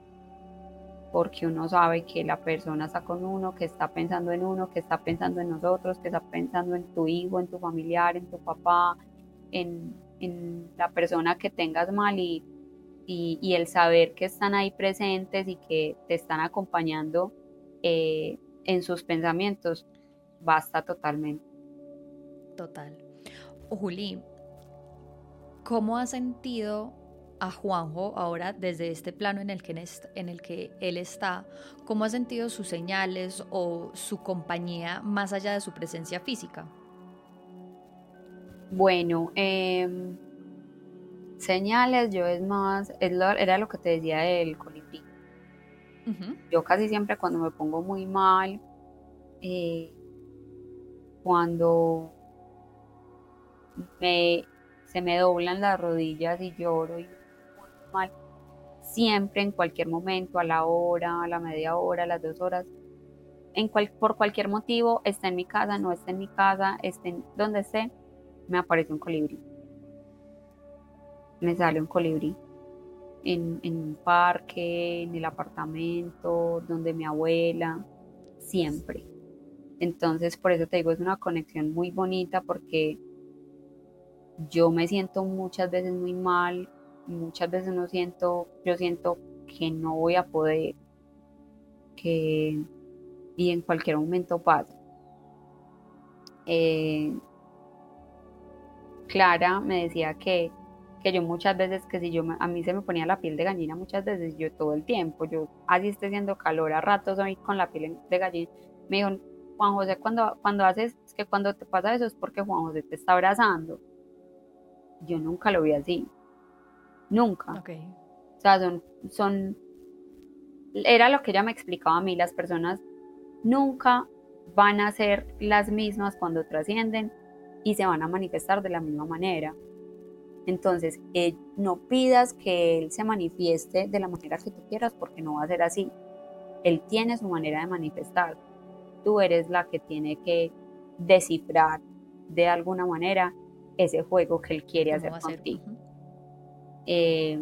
[SPEAKER 2] porque uno sabe que la persona está con uno, que está pensando en uno, que está pensando en nosotros, que está pensando en tu hijo, en tu familiar, en tu papá, en, la persona que tengas mal y, y, el saber que están ahí presentes y que te están acompañando eh, en sus pensamientos, basta totalmente.
[SPEAKER 1] Total. Juli, ¿cómo has sentido a Juanjo ahora desde este plano en el que, en el que él está, ¿cómo ha sentido sus señales o su compañía más allá de su presencia física?
[SPEAKER 2] Bueno, em, señales, yo es más, era lo que te decía del colibrí. Yo casi siempre cuando me pongo muy mal, eh, cuando me, se me doblan las rodillas y lloro y siempre, en cualquier momento, a la hora, a la media hora, a las dos horas, en por cualquier motivo, esté en mi casa, no esté en mi casa, esté en donde esté, me aparece un colibrí. Me sale un colibrí. en, en un parque, en el apartamento, donde mi abuela, siempre. Entonces, por eso te digo, es una conexión muy bonita porque yo me siento muchas veces muy mal, muchas veces no siento, yo siento que no voy a poder, que y en cualquier momento pasa. Eh, Clara me decía que, que yo muchas veces, que si yo a mí se me ponía la piel de gallina muchas veces, yo todo el tiempo, yo así esté haciendo calor a ratos hoy con la piel de gallina, me dijo, Juan José, cuando, cuando haces, es que cuando te pasa eso es porque Juan José te está abrazando. Yo nunca lo vi así. Nunca. O sea, son, son, era lo que ella me explicaba a mí, las personas nunca van a ser las mismas cuando trascienden y se van a manifestar de la misma manera. Entonces, eh, no pidas que Él se manifieste de la manera que tú quieras porque no va a ser así. Él tiene su manera de manifestar. Tú eres la que tiene que descifrar de alguna manera ese juego que Él quiere hacer contigo. Eh,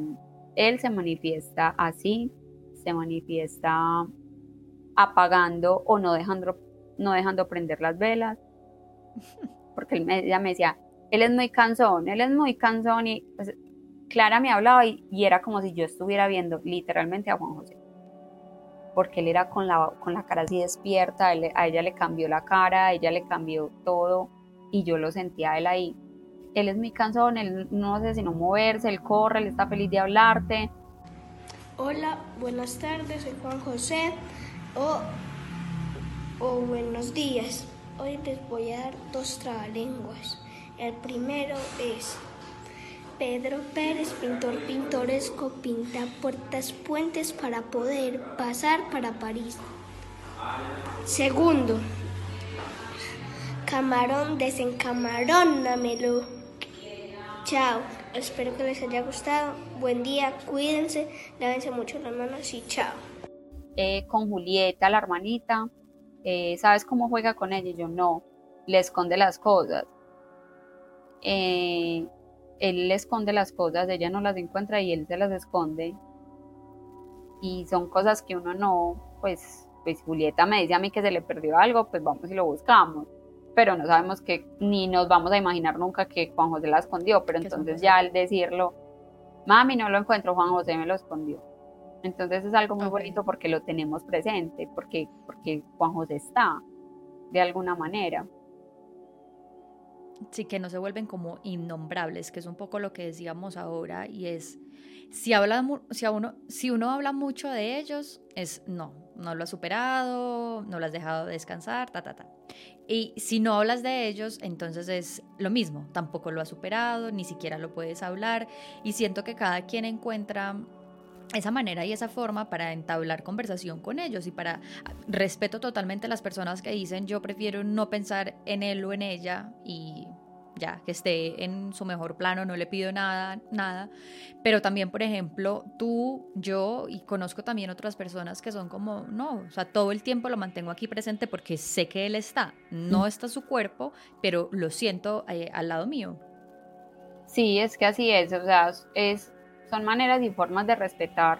[SPEAKER 2] él se manifiesta así, se manifiesta apagando o no dejando, no dejando prender las velas. Porque él me, ella me decía, él es muy cansón, él es muy cansón y pues, Clara me hablaba y, era como si yo estuviera viendo literalmente a Juan José. Porque él era con la, con la cara así despierta, a ella le cambió la cara, a ella le cambió todo y yo lo sentía a él ahí. Él es muy cansón, él no sé si no moverse, él corre, él está feliz de hablarte.
[SPEAKER 3] Hola, buenas tardes, soy Juan José o, o buenos días. Hoy les voy a dar dos trabalenguas. El primero es Pedro Pérez, pintor pintoresco, pinta puertas, puentes para poder pasar para París. Segundo, camarón, desencamarónamelo. Chao, espero que les haya gustado. Buen día, cuídense, lávense mucho las manos y chao.
[SPEAKER 2] Eh, con Julieta, la hermanita, eh, ¿sabes cómo juega con ella? Yo no, le esconde las cosas. Eh, él le esconde las cosas, ella no las encuentra y él se las esconde. Y son cosas que uno no, pues, pues Julieta me dice a mí que se le perdió algo, pues vamos y lo buscamos. Pero no sabemos que, ni nos vamos a imaginar nunca que Juan José la escondió, pero entonces ya al decirlo, mami, no lo encuentro, Juan José me lo escondió. Entonces es algo muy bonito porque lo tenemos presente, porque, porque Juan José está de alguna manera.
[SPEAKER 1] Sí, que no se vuelven como innombrables, que es un poco lo que decíamos ahora, y es, si, habla, si, uno, si uno habla mucho de ellos, es no, no lo has superado, no lo has dejado descansar, ta, ta, ta. Y si no hablas de ellos, entonces es lo mismo, tampoco lo has superado, ni siquiera lo puedes hablar, y siento que cada quien encuentra esa manera y esa forma para entablar conversación con ellos y para respeto totalmente a las personas que dicen yo prefiero no pensar en él o en ella y ya que esté en su mejor plano, no le pido nada, nada. Pero también, por ejemplo, tú, yo y conozco también otras personas que son como, no, o sea, todo el tiempo lo mantengo aquí presente porque sé que él está, no está su cuerpo, pero lo siento eh, al lado mío.
[SPEAKER 2] Sí, es que así es, o sea, es son maneras y formas de respetar,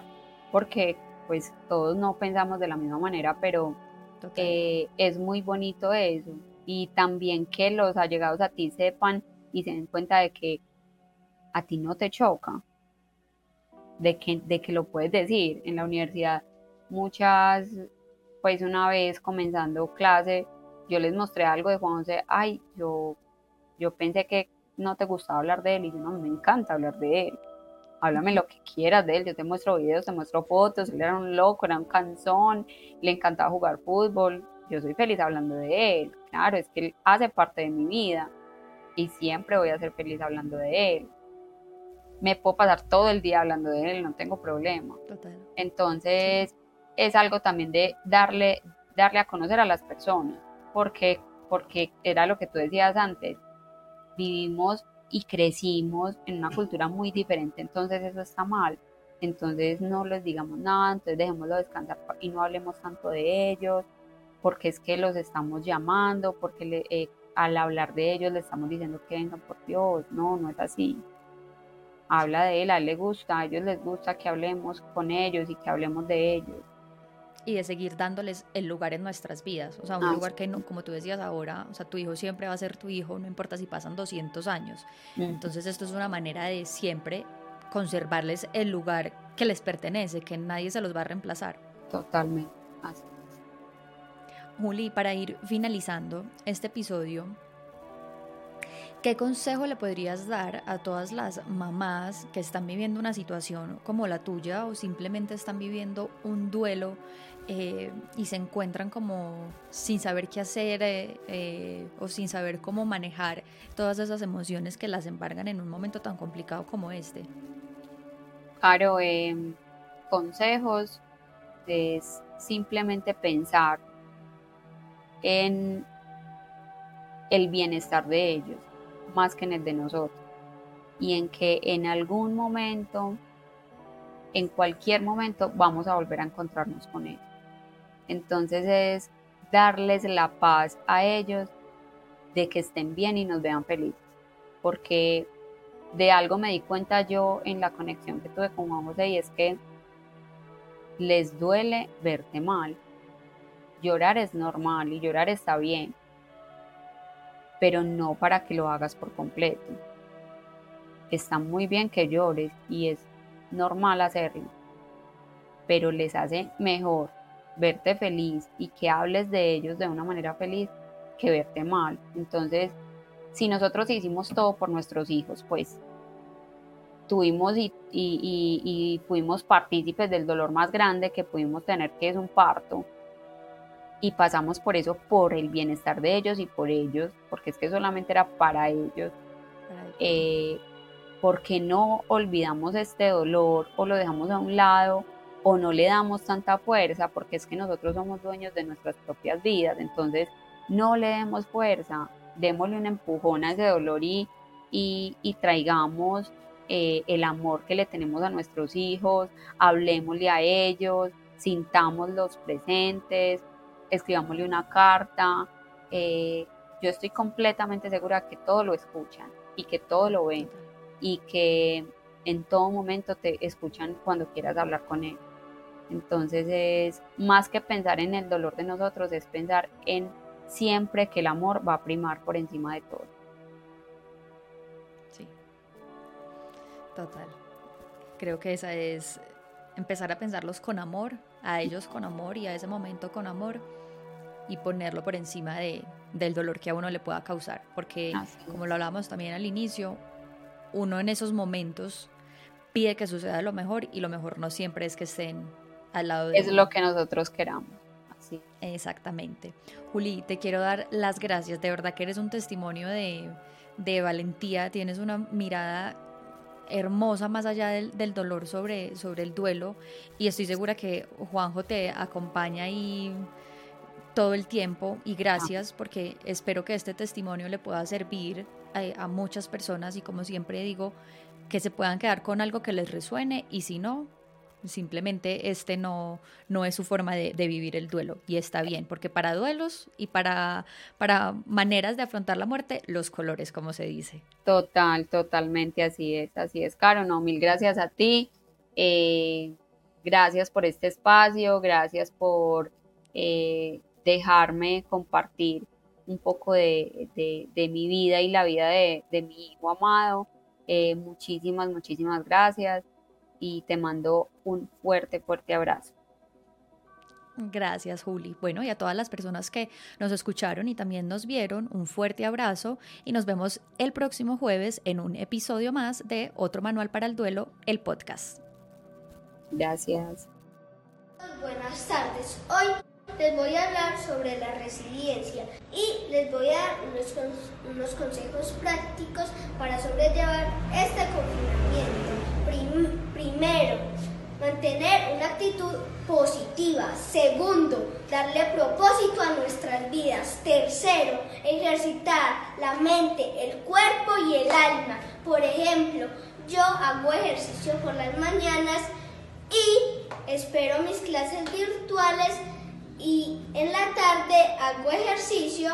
[SPEAKER 2] porque pues todos no pensamos de la misma manera, pero eh, es muy bonito eso. Y también que los allegados a ti sepan y se den cuenta de que a ti no te choca, de que, de que lo puedes decir. En la universidad, muchas, pues una vez comenzando clase, yo les mostré algo de Juan José, ay, yo, yo pensé que no te gustaba hablar de él y yo no, me encanta hablar de él háblame lo que quieras de él, yo te muestro videos, te muestro fotos, él era un loco, era un canzón, le encantaba jugar fútbol, yo soy feliz hablando de él, claro, es que él hace parte de mi vida y siempre voy a ser feliz hablando de él. Me puedo pasar todo el día hablando de él, no tengo problema. Entonces, es algo también de darle, darle a conocer a las personas, porque, porque era lo que tú decías antes, vivimos y crecimos en una cultura muy diferente, entonces eso está mal. Entonces no les digamos nada, entonces dejémoslo descansar y no hablemos tanto de ellos, porque es que los estamos llamando, porque eh, al hablar de ellos le estamos diciendo que vengan por Dios, no, no es así. habla de él, a él le gusta, a ellos les gusta que hablemos con ellos y que hablemos de ellos.
[SPEAKER 1] Y de seguir dándoles el lugar en nuestras vidas, o sea, un lugar que, no, como tú decías ahora, o sea, tu hijo siempre va a ser tu hijo, no importa si pasan 200 años. Entonces esto es una manera de siempre conservarles el lugar que les pertenece, que nadie se los va a reemplazar.
[SPEAKER 2] Totalmente, así
[SPEAKER 1] Juli, para ir finalizando este episodio, ¿qué consejo le podrías dar a todas las mamás que están viviendo una situación como la tuya o simplemente están viviendo un duelo eh, y se encuentran como sin saber qué hacer eh, eh, o sin saber cómo manejar todas esas emociones que las embargan en un momento tan complicado como este?
[SPEAKER 2] Claro, em, consejos es simplemente pensar en el bienestar de ellos, más que en el de nosotros. Y en que en algún momento, en cualquier momento, vamos a volver a encontrarnos con ellos. Entonces es darles la paz a ellos de que estén bien y nos vean felices. Porque de algo me di cuenta yo en la conexión que tuve con Juan es que les duele verte mal, llorar es normal y llorar está bien, pero no para que lo hagas por completo. Está muy bien que llores y es normal hacerlo, pero les hace mejor verte feliz y que hables de ellos de una manera feliz que verte mal. Entonces, si nosotros hicimos todo por nuestros hijos, pues tuvimos y, y, fuimos partícipes del dolor más grande que pudimos tener, que es un parto, y pasamos por eso por el bienestar de ellos y por ellos, porque es que solamente era para ellos. Eh, porque no olvidamos este dolor o lo dejamos a un lado o no le damos tanta fuerza, porque es que nosotros somos dueños de nuestras propias vidas, entonces no le demos fuerza, démosle un empujón a ese dolor y, y, traigamos eh, el amor que le tenemos a nuestros hijos, hablemosle a ellos, sintamos los presentes, escribámosle una carta. Eh, yo estoy completamente segura que todo lo escuchan y que todo lo ven y que en todo momento te escuchan cuando quieras hablar con él. Entonces es más que pensar en el dolor de nosotros, es pensar en siempre que el amor va a primar por encima de todo.
[SPEAKER 1] Sí, total. Creo que esa es empezar a pensarlos con amor, a ellos con amor y a ese momento con amor y ponerlo por encima de, del dolor que a uno le pueda causar. Porque, como lo hablamos también al inicio, uno en esos momentos pide que suceda lo mejor y lo mejor no siempre es que estén al lado de
[SPEAKER 2] Es lo que nosotros queramos. Así.
[SPEAKER 1] Exactamente. Juli, te quiero dar las gracias. De verdad que eres un testimonio de, de valentía. Tienes una mirada hermosa más allá del, del, dolor sobre, sobre el duelo y estoy segura que Juanjo te acompaña y todo el tiempo y gracias porque espero que este testimonio le pueda servir a, muchas personas y como siempre digo, que se puedan quedar con algo que les resuene y si no, simplemente este no, no es su forma de, vivir el duelo y está bien, porque para duelos y para, para maneras de afrontar la muerte, los colores, como se dice.
[SPEAKER 2] Total, totalmente así es, así es, Caro, no, mil gracias a ti, eh, gracias por este espacio, gracias por... Eh, dejarme compartir un poco de, mi vida y la vida de, mi hijo amado. Eh, muchísimas, muchísimas gracias y te mando un fuerte, fuerte abrazo.
[SPEAKER 1] Gracias, Juli. Bueno, y a todas las personas que nos escucharon y también nos vieron, un fuerte abrazo y nos vemos el próximo jueves en un episodio más de Otro Manual para el Duelo, el podcast.
[SPEAKER 2] Gracias.
[SPEAKER 3] Buenas tardes. Hoy les voy a hablar sobre la resiliencia y les voy a dar unos, consejos prácticos para sobrellevar este confinamiento. primero, mantener una actitud positiva. Segundo, darle propósito a nuestras vidas. Tercero, ejercitar la mente, el cuerpo y el alma. Por ejemplo, yo hago ejercicio por las mañanas y espero mis clases virtuales y en la tarde hago ejercicio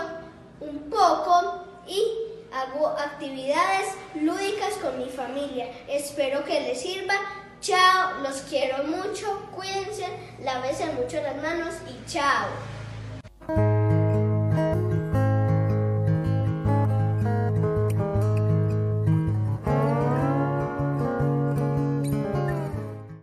[SPEAKER 3] un poco y hago actividades lúdicas con mi familia. Espero que les sirva. Chao, los quiero mucho, cuídense, lávense mucho las manos y chao.